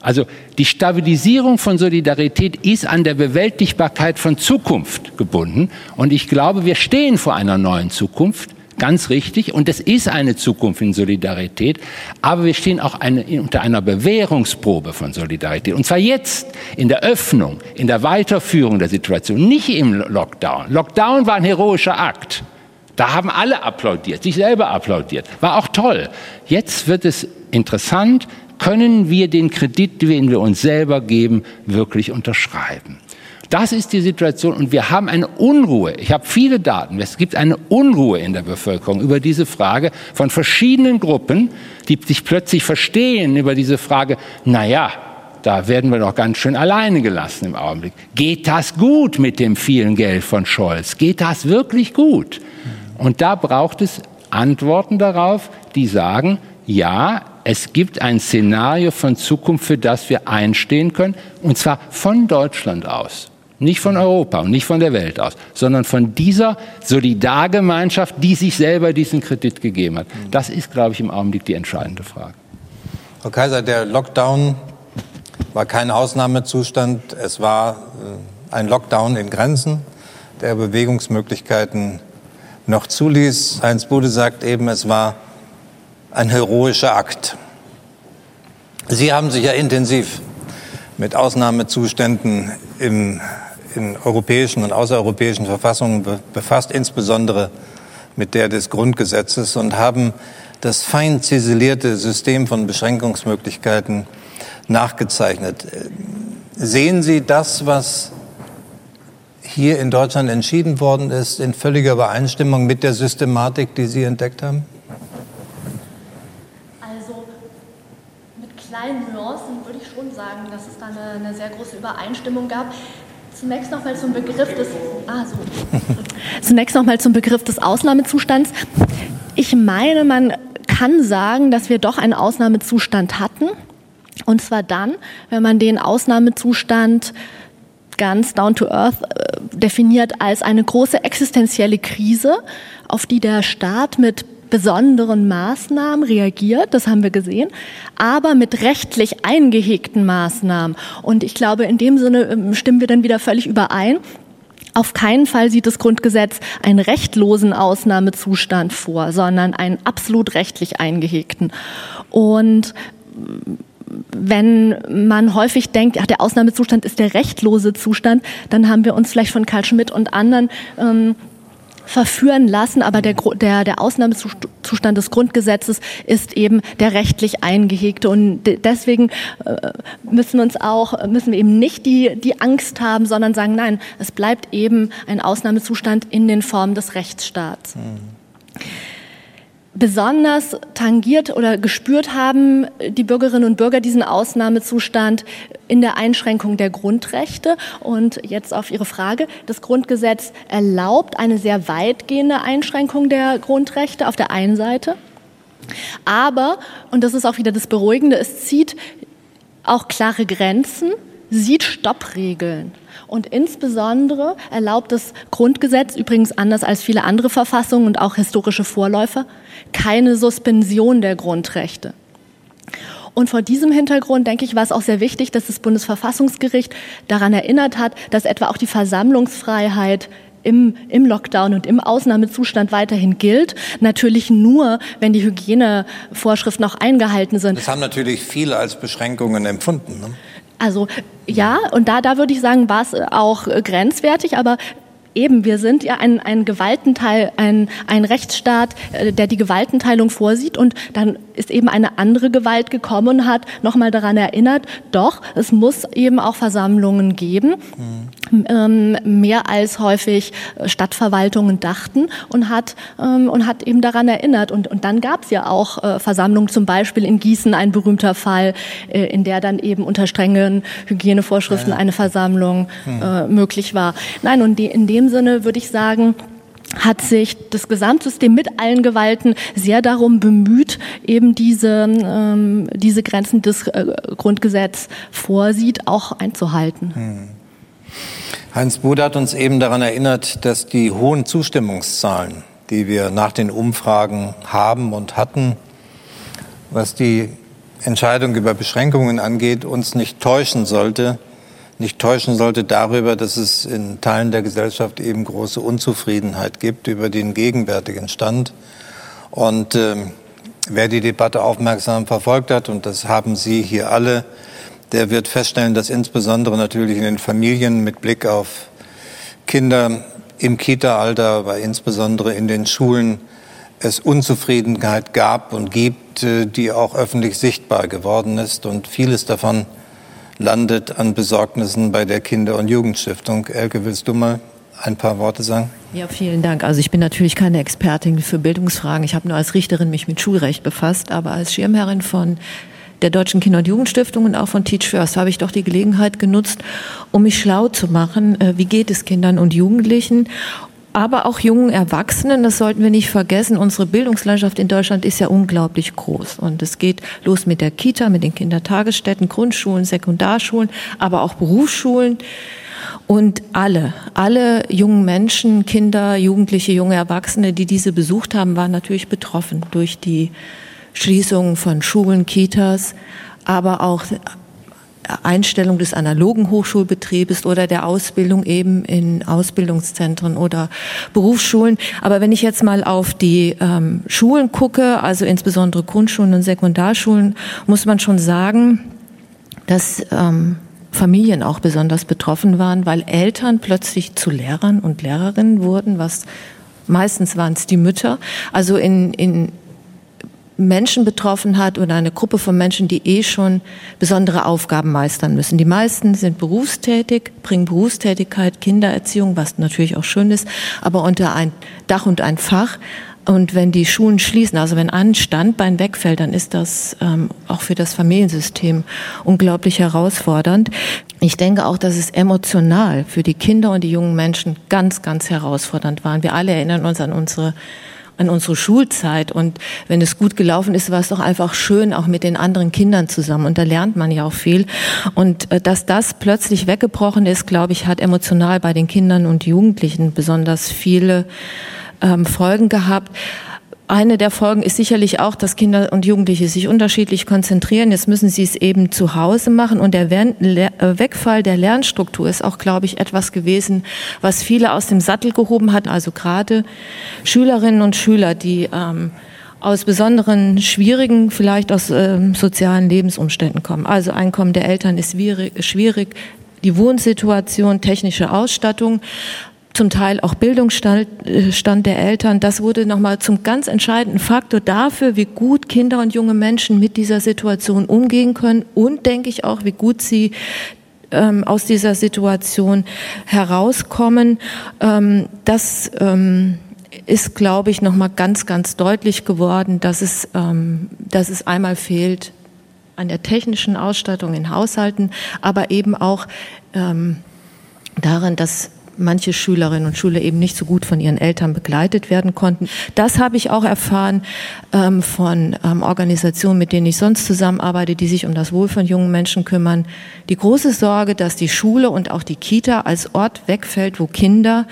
Also die Stabilisierung von Solidarität ist an der Bewältigbarkeit von Zukunft gebunden. Und ich glaube, wir stehen vor einer neuen Zukunft. Ganz richtig. Und es ist eine Zukunft in Solidarität. Aber wir stehen auch eine, unter einer Bewährungsprobe von Solidarität. Und zwar jetzt in der Öffnung, in der Weiterführung der Situation, nicht im Lockdown. Lockdown war ein heroischer Akt. Da haben alle applaudiert, sich selber applaudiert. War auch toll. Jetzt wird es interessant, können wir den Kredit, den wir uns selber geben, wirklich unterschreiben. Das ist die Situation und wir haben eine Unruhe. Ich habe viele Daten. Es gibt eine Unruhe in der Bevölkerung über diese Frage von verschiedenen Gruppen, die sich plötzlich verstehen über diese Frage. Na ja, da werden wir doch ganz schön alleine gelassen im Augenblick. Geht das gut mit dem vielen Geld von Scholz? Geht das wirklich gut? Und da braucht es Antworten darauf, die sagen, ja, es gibt ein Szenario von Zukunft, für das wir einstehen können, und zwar von Deutschland aus. Nicht von Europa und nicht von der Welt aus, sondern von dieser Solidargemeinschaft, die sich selber diesen Kredit gegeben hat. Das ist, glaube ich, im Augenblick die entscheidende Frage. Frau Kaiser, der Lockdown war kein Ausnahmezustand. Es war äh, ein Lockdown in Grenzen, der Bewegungsmöglichkeiten noch zuließ. Heinz Bude sagt eben, es war ein heroischer Akt. Sie haben sich ja intensiv mit Ausnahmezuständen im, in europäischen und außereuropäischen Verfassungen befasst, insbesondere mit der des Grundgesetzes und haben das fein ziselierte System von Beschränkungsmöglichkeiten nachgezeichnet. Sehen Sie das, was hier in Deutschland entschieden worden ist, in völliger Übereinstimmung mit der Systematik, die Sie entdeckt haben? Also mit kleinen Nuancen würde ich schon sagen, dass es da eine, eine sehr große Übereinstimmung gab. Zunächst nochmal zum Begriff des ah, so. Zunächst noch zum Begriff des Ausnahmezustands. Ich meine, man kann sagen, dass wir doch einen Ausnahmezustand hatten. Und zwar dann, wenn man den Ausnahmezustand ganz down to earth äh, definiert als eine große existenzielle Krise, auf die der Staat mit besonderen Maßnahmen reagiert, das haben wir gesehen, aber mit rechtlich eingehegten Maßnahmen. Und ich glaube, in dem Sinne ähm, stimmen wir dann wieder völlig überein. Auf keinen Fall sieht das Grundgesetz einen rechtlosen Ausnahmezustand vor, sondern einen absolut rechtlich eingehegten. Und wenn man häufig denkt, ach, der Ausnahmezustand ist der rechtlose Zustand, dann haben wir uns vielleicht von Karl Schmidt und anderen ähm, verführen lassen, aber der, der, der Ausnahmezustand des Grundgesetzes ist eben der rechtlich eingehegte und deswegen äh, müssen wir uns auch, müssen wir eben nicht die, die Angst haben, sondern sagen, nein, es bleibt eben ein Ausnahmezustand in den Formen des Rechtsstaats. Mhm besonders tangiert oder gespürt haben die Bürgerinnen und Bürger diesen Ausnahmezustand in der Einschränkung der Grundrechte. Und jetzt auf Ihre Frage. Das Grundgesetz erlaubt eine sehr weitgehende Einschränkung der Grundrechte auf der einen Seite. Aber, und das ist auch wieder das Beruhigende, es zieht auch klare Grenzen, sieht Stoppregeln. Und insbesondere erlaubt das Grundgesetz, übrigens anders als viele andere Verfassungen und auch historische Vorläufer, keine Suspension der Grundrechte. Und vor diesem Hintergrund, denke ich, war es auch sehr wichtig, dass das Bundesverfassungsgericht daran erinnert hat, dass etwa auch die Versammlungsfreiheit im, im Lockdown und im Ausnahmezustand weiterhin gilt. Natürlich nur, wenn die Hygienevorschriften auch eingehalten sind. Das haben natürlich viele als Beschränkungen empfunden. Ne? Also ja, und da, da würde ich sagen, war es auch grenzwertig, aber Eben, wir sind ja ein, ein Gewaltenteil, ein, ein Rechtsstaat, äh, der die Gewaltenteilung vorsieht und dann ist eben eine andere Gewalt gekommen und hat nochmal daran erinnert, doch, es muss eben auch Versammlungen geben, mhm. ähm, mehr als häufig Stadtverwaltungen dachten und hat, ähm, und hat eben daran erinnert. Und, und dann gab es ja auch äh, Versammlungen, zum Beispiel in Gießen ein berühmter Fall, äh, in der dann eben unter strengen Hygienevorschriften ja. eine Versammlung mhm. äh, möglich war. Nein, und die, in dem dem Sinne würde ich sagen, hat sich das Gesamtsystem mit allen Gewalten sehr darum bemüht, eben diese, ähm, diese Grenzen, die das äh, Grundgesetz vorsieht, auch einzuhalten. Hm. Heinz Bude hat uns eben daran erinnert, dass die hohen Zustimmungszahlen, die wir nach den Umfragen haben und hatten, was die Entscheidung über Beschränkungen angeht, uns nicht täuschen sollte, nicht täuschen sollte darüber, dass es in Teilen der Gesellschaft eben große Unzufriedenheit gibt über den gegenwärtigen Stand. Und äh, wer die Debatte aufmerksam verfolgt hat, und das haben Sie hier alle, der wird feststellen, dass insbesondere natürlich in den Familien mit Blick auf Kinder im Kita-Alter, aber insbesondere in den Schulen es Unzufriedenheit gab und gibt, äh, die auch öffentlich sichtbar geworden ist. Und vieles davon landet an Besorgnissen bei der Kinder- und Jugendstiftung. Elke, willst du mal ein paar Worte sagen? Ja, vielen Dank. Also ich bin natürlich keine Expertin für Bildungsfragen. Ich habe nur als Richterin mich mit Schulrecht befasst, aber als Schirmherrin von der Deutschen Kinder- und Jugendstiftung und auch von Teach First habe ich doch die Gelegenheit genutzt, um mich schlau zu machen, äh, wie geht es Kindern und Jugendlichen aber auch jungen Erwachsenen, das sollten wir nicht vergessen. Unsere Bildungslandschaft in Deutschland ist ja unglaublich groß. Und es geht los mit der Kita, mit den Kindertagesstätten, Grundschulen, Sekundarschulen, aber auch Berufsschulen. Und alle, alle jungen Menschen, Kinder, Jugendliche, junge Erwachsene, die diese besucht haben, waren natürlich betroffen durch die Schließung von Schulen, Kitas, aber auch Einstellung des analogen Hochschulbetriebes oder der Ausbildung eben in Ausbildungszentren oder Berufsschulen. Aber wenn ich jetzt mal auf die ähm, Schulen gucke, also insbesondere Grundschulen und Sekundarschulen, muss man schon sagen, dass ähm, Familien auch besonders betroffen waren, weil Eltern plötzlich zu Lehrern und Lehrerinnen wurden, was meistens waren es die Mütter. Also in, in Menschen betroffen hat oder eine Gruppe von Menschen, die eh schon besondere Aufgaben meistern müssen. Die meisten sind berufstätig, bringen Berufstätigkeit, Kindererziehung, was natürlich auch schön ist, aber unter ein Dach und ein Fach. Und wenn die Schulen schließen, also wenn ein Standbein wegfällt, dann ist das ähm, auch für das Familiensystem unglaublich herausfordernd. Ich denke auch, dass es emotional für die Kinder und die jungen Menschen ganz, ganz herausfordernd war. Wir alle erinnern uns an unsere an unsere Schulzeit. Und wenn es gut gelaufen ist, war es doch einfach schön, auch mit den anderen Kindern zusammen. Und da lernt man ja auch viel. Und äh, dass das plötzlich weggebrochen ist, glaube ich, hat emotional bei den Kindern und Jugendlichen besonders viele ähm, Folgen gehabt. Eine der Folgen ist sicherlich auch, dass Kinder und Jugendliche sich unterschiedlich konzentrieren. Jetzt müssen sie es eben zu Hause machen. Und der äh, Wegfall der Lernstruktur ist auch, glaube ich, etwas gewesen, was viele aus dem Sattel gehoben hat. Also gerade Schülerinnen und Schüler, die ähm, aus besonderen schwierigen, vielleicht aus ähm, sozialen Lebensumständen kommen. Also Einkommen der Eltern ist schwierig, die Wohnsituation, technische Ausstattung, zum Teil auch Bildungsstand äh, der Eltern. Das wurde nochmal zum ganz entscheidenden Faktor dafür, wie gut Kinder und junge Menschen mit dieser Situation umgehen können und denke ich auch, wie gut sie ähm, aus dieser Situation herauskommen. Ähm, das ähm, ist, glaube ich, nochmal ganz, ganz deutlich geworden, dass es, ähm, dass es einmal fehlt an der technischen Ausstattung in Haushalten, aber eben auch ähm, daran, dass manche Schülerinnen und Schüler eben nicht so gut von ihren Eltern begleitet werden konnten. Das habe ich auch erfahren ähm, von ähm, Organisationen, mit denen ich sonst zusammenarbeite, die sich um das Wohl von jungen Menschen kümmern. Die große Sorge, dass die Schule und auch die Kita als Ort wegfällt, wo Kinder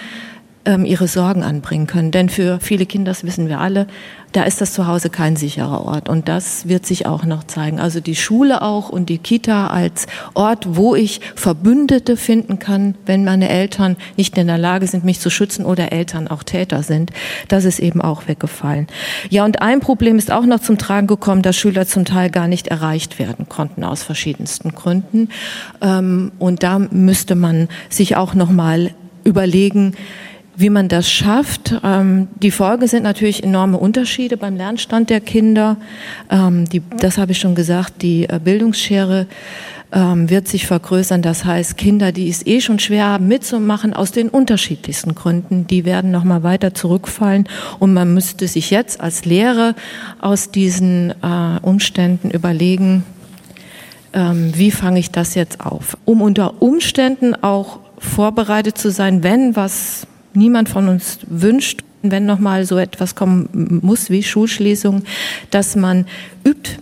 ähm, ihre Sorgen anbringen können. Denn für viele Kinder, das wissen wir alle, da ist das Zuhause kein sicherer Ort. Und das wird sich auch noch zeigen. Also die Schule auch und die Kita als Ort, wo ich Verbündete finden kann, wenn meine Eltern nicht in der Lage sind, mich zu schützen oder Eltern auch Täter sind, das ist eben auch weggefallen. Ja, und ein Problem ist auch noch zum Tragen gekommen, dass Schüler zum Teil gar nicht erreicht werden konnten aus verschiedensten Gründen. Ähm, und da müsste man sich auch noch mal überlegen, wie man das schafft. Ähm, die Folge sind natürlich enorme Unterschiede beim Lernstand der Kinder. Ähm, die, das habe ich schon gesagt, die äh, Bildungsschere ähm, wird sich vergrößern. Das heißt, Kinder, die es eh schon schwer haben mitzumachen, aus den unterschiedlichsten Gründen, die werden noch mal weiter zurückfallen. Und man müsste sich jetzt als Lehrer aus diesen äh, Umständen überlegen, ähm, wie fange ich das jetzt auf? Um unter Umständen auch vorbereitet zu sein, wenn was niemand von uns wünscht, wenn noch mal so etwas kommen muss wie Schulschließung, dass man übt,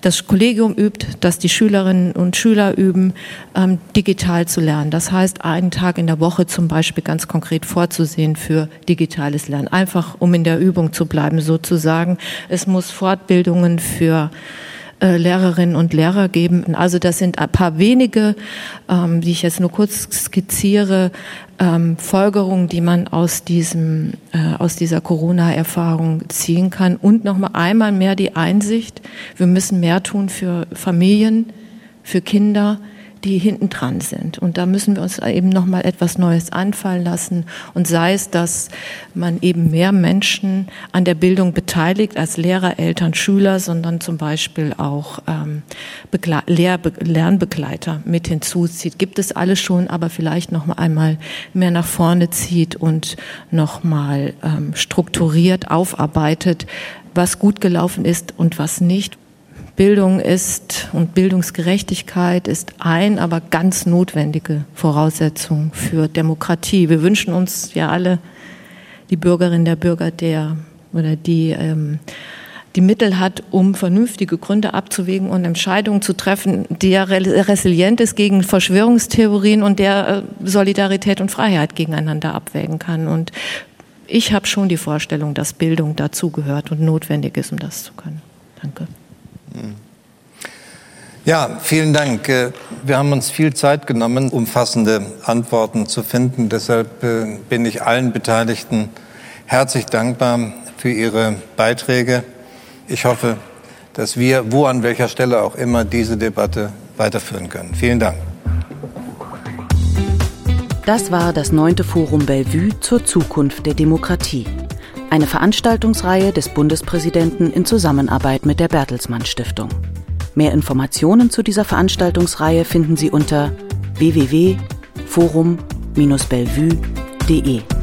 das Kollegium übt, dass die Schülerinnen und Schüler üben, ähm, digital zu lernen. Das heißt, einen Tag in der Woche zum Beispiel ganz konkret vorzusehen für digitales Lernen. Einfach, um in der Übung zu bleiben, sozusagen. Es muss Fortbildungen für äh, Lehrerinnen und Lehrer geben. Also das sind ein paar wenige, ähm, die ich jetzt nur kurz skizziere, ähm, Folgerungen, die man aus diesem äh, aus dieser Corona-Erfahrung ziehen kann. Und noch mal einmal mehr die Einsicht: Wir müssen mehr tun für Familien, für Kinder die hinten dran sind. Und da müssen wir uns eben noch mal etwas Neues anfallen lassen. Und sei es, dass man eben mehr Menschen an der Bildung beteiligt als Lehrer, Eltern, Schüler, sondern zum Beispiel auch ähm, Lehr Lernbegleiter mit hinzuzieht. Gibt es alles schon, aber vielleicht noch mal einmal mehr nach vorne zieht und noch mal ähm, strukturiert aufarbeitet, was gut gelaufen ist und was nicht. Bildung ist und Bildungsgerechtigkeit ist ein, aber ganz notwendige Voraussetzung für Demokratie. Wir wünschen uns ja alle die Bürgerin der Bürger, der oder die ähm, die Mittel hat, um vernünftige Gründe abzuwägen und Entscheidungen zu treffen, der resilient ist gegen Verschwörungstheorien und der äh, Solidarität und Freiheit gegeneinander abwägen kann. Und ich habe schon die Vorstellung, dass Bildung dazugehört und notwendig ist, um das zu können. Danke. Ja, vielen Dank. Äh, wir haben uns viel Zeit genommen, umfassende Antworten zu finden. Deshalb äh, bin ich allen Beteiligten herzlich dankbar für Ihre Beiträge. Ich hoffe, dass wir, wo an welcher Stelle auch immer, diese Debatte weiterführen können. Vielen Dank. Das war das neunte Forum Bellevue zur Zukunft der Demokratie. Eine Veranstaltungsreihe des Bundespräsidenten in Zusammenarbeit mit der Bertelsmann Stiftung. Mehr Informationen zu dieser Veranstaltungsreihe finden Sie unter www.forum-bellevue.de.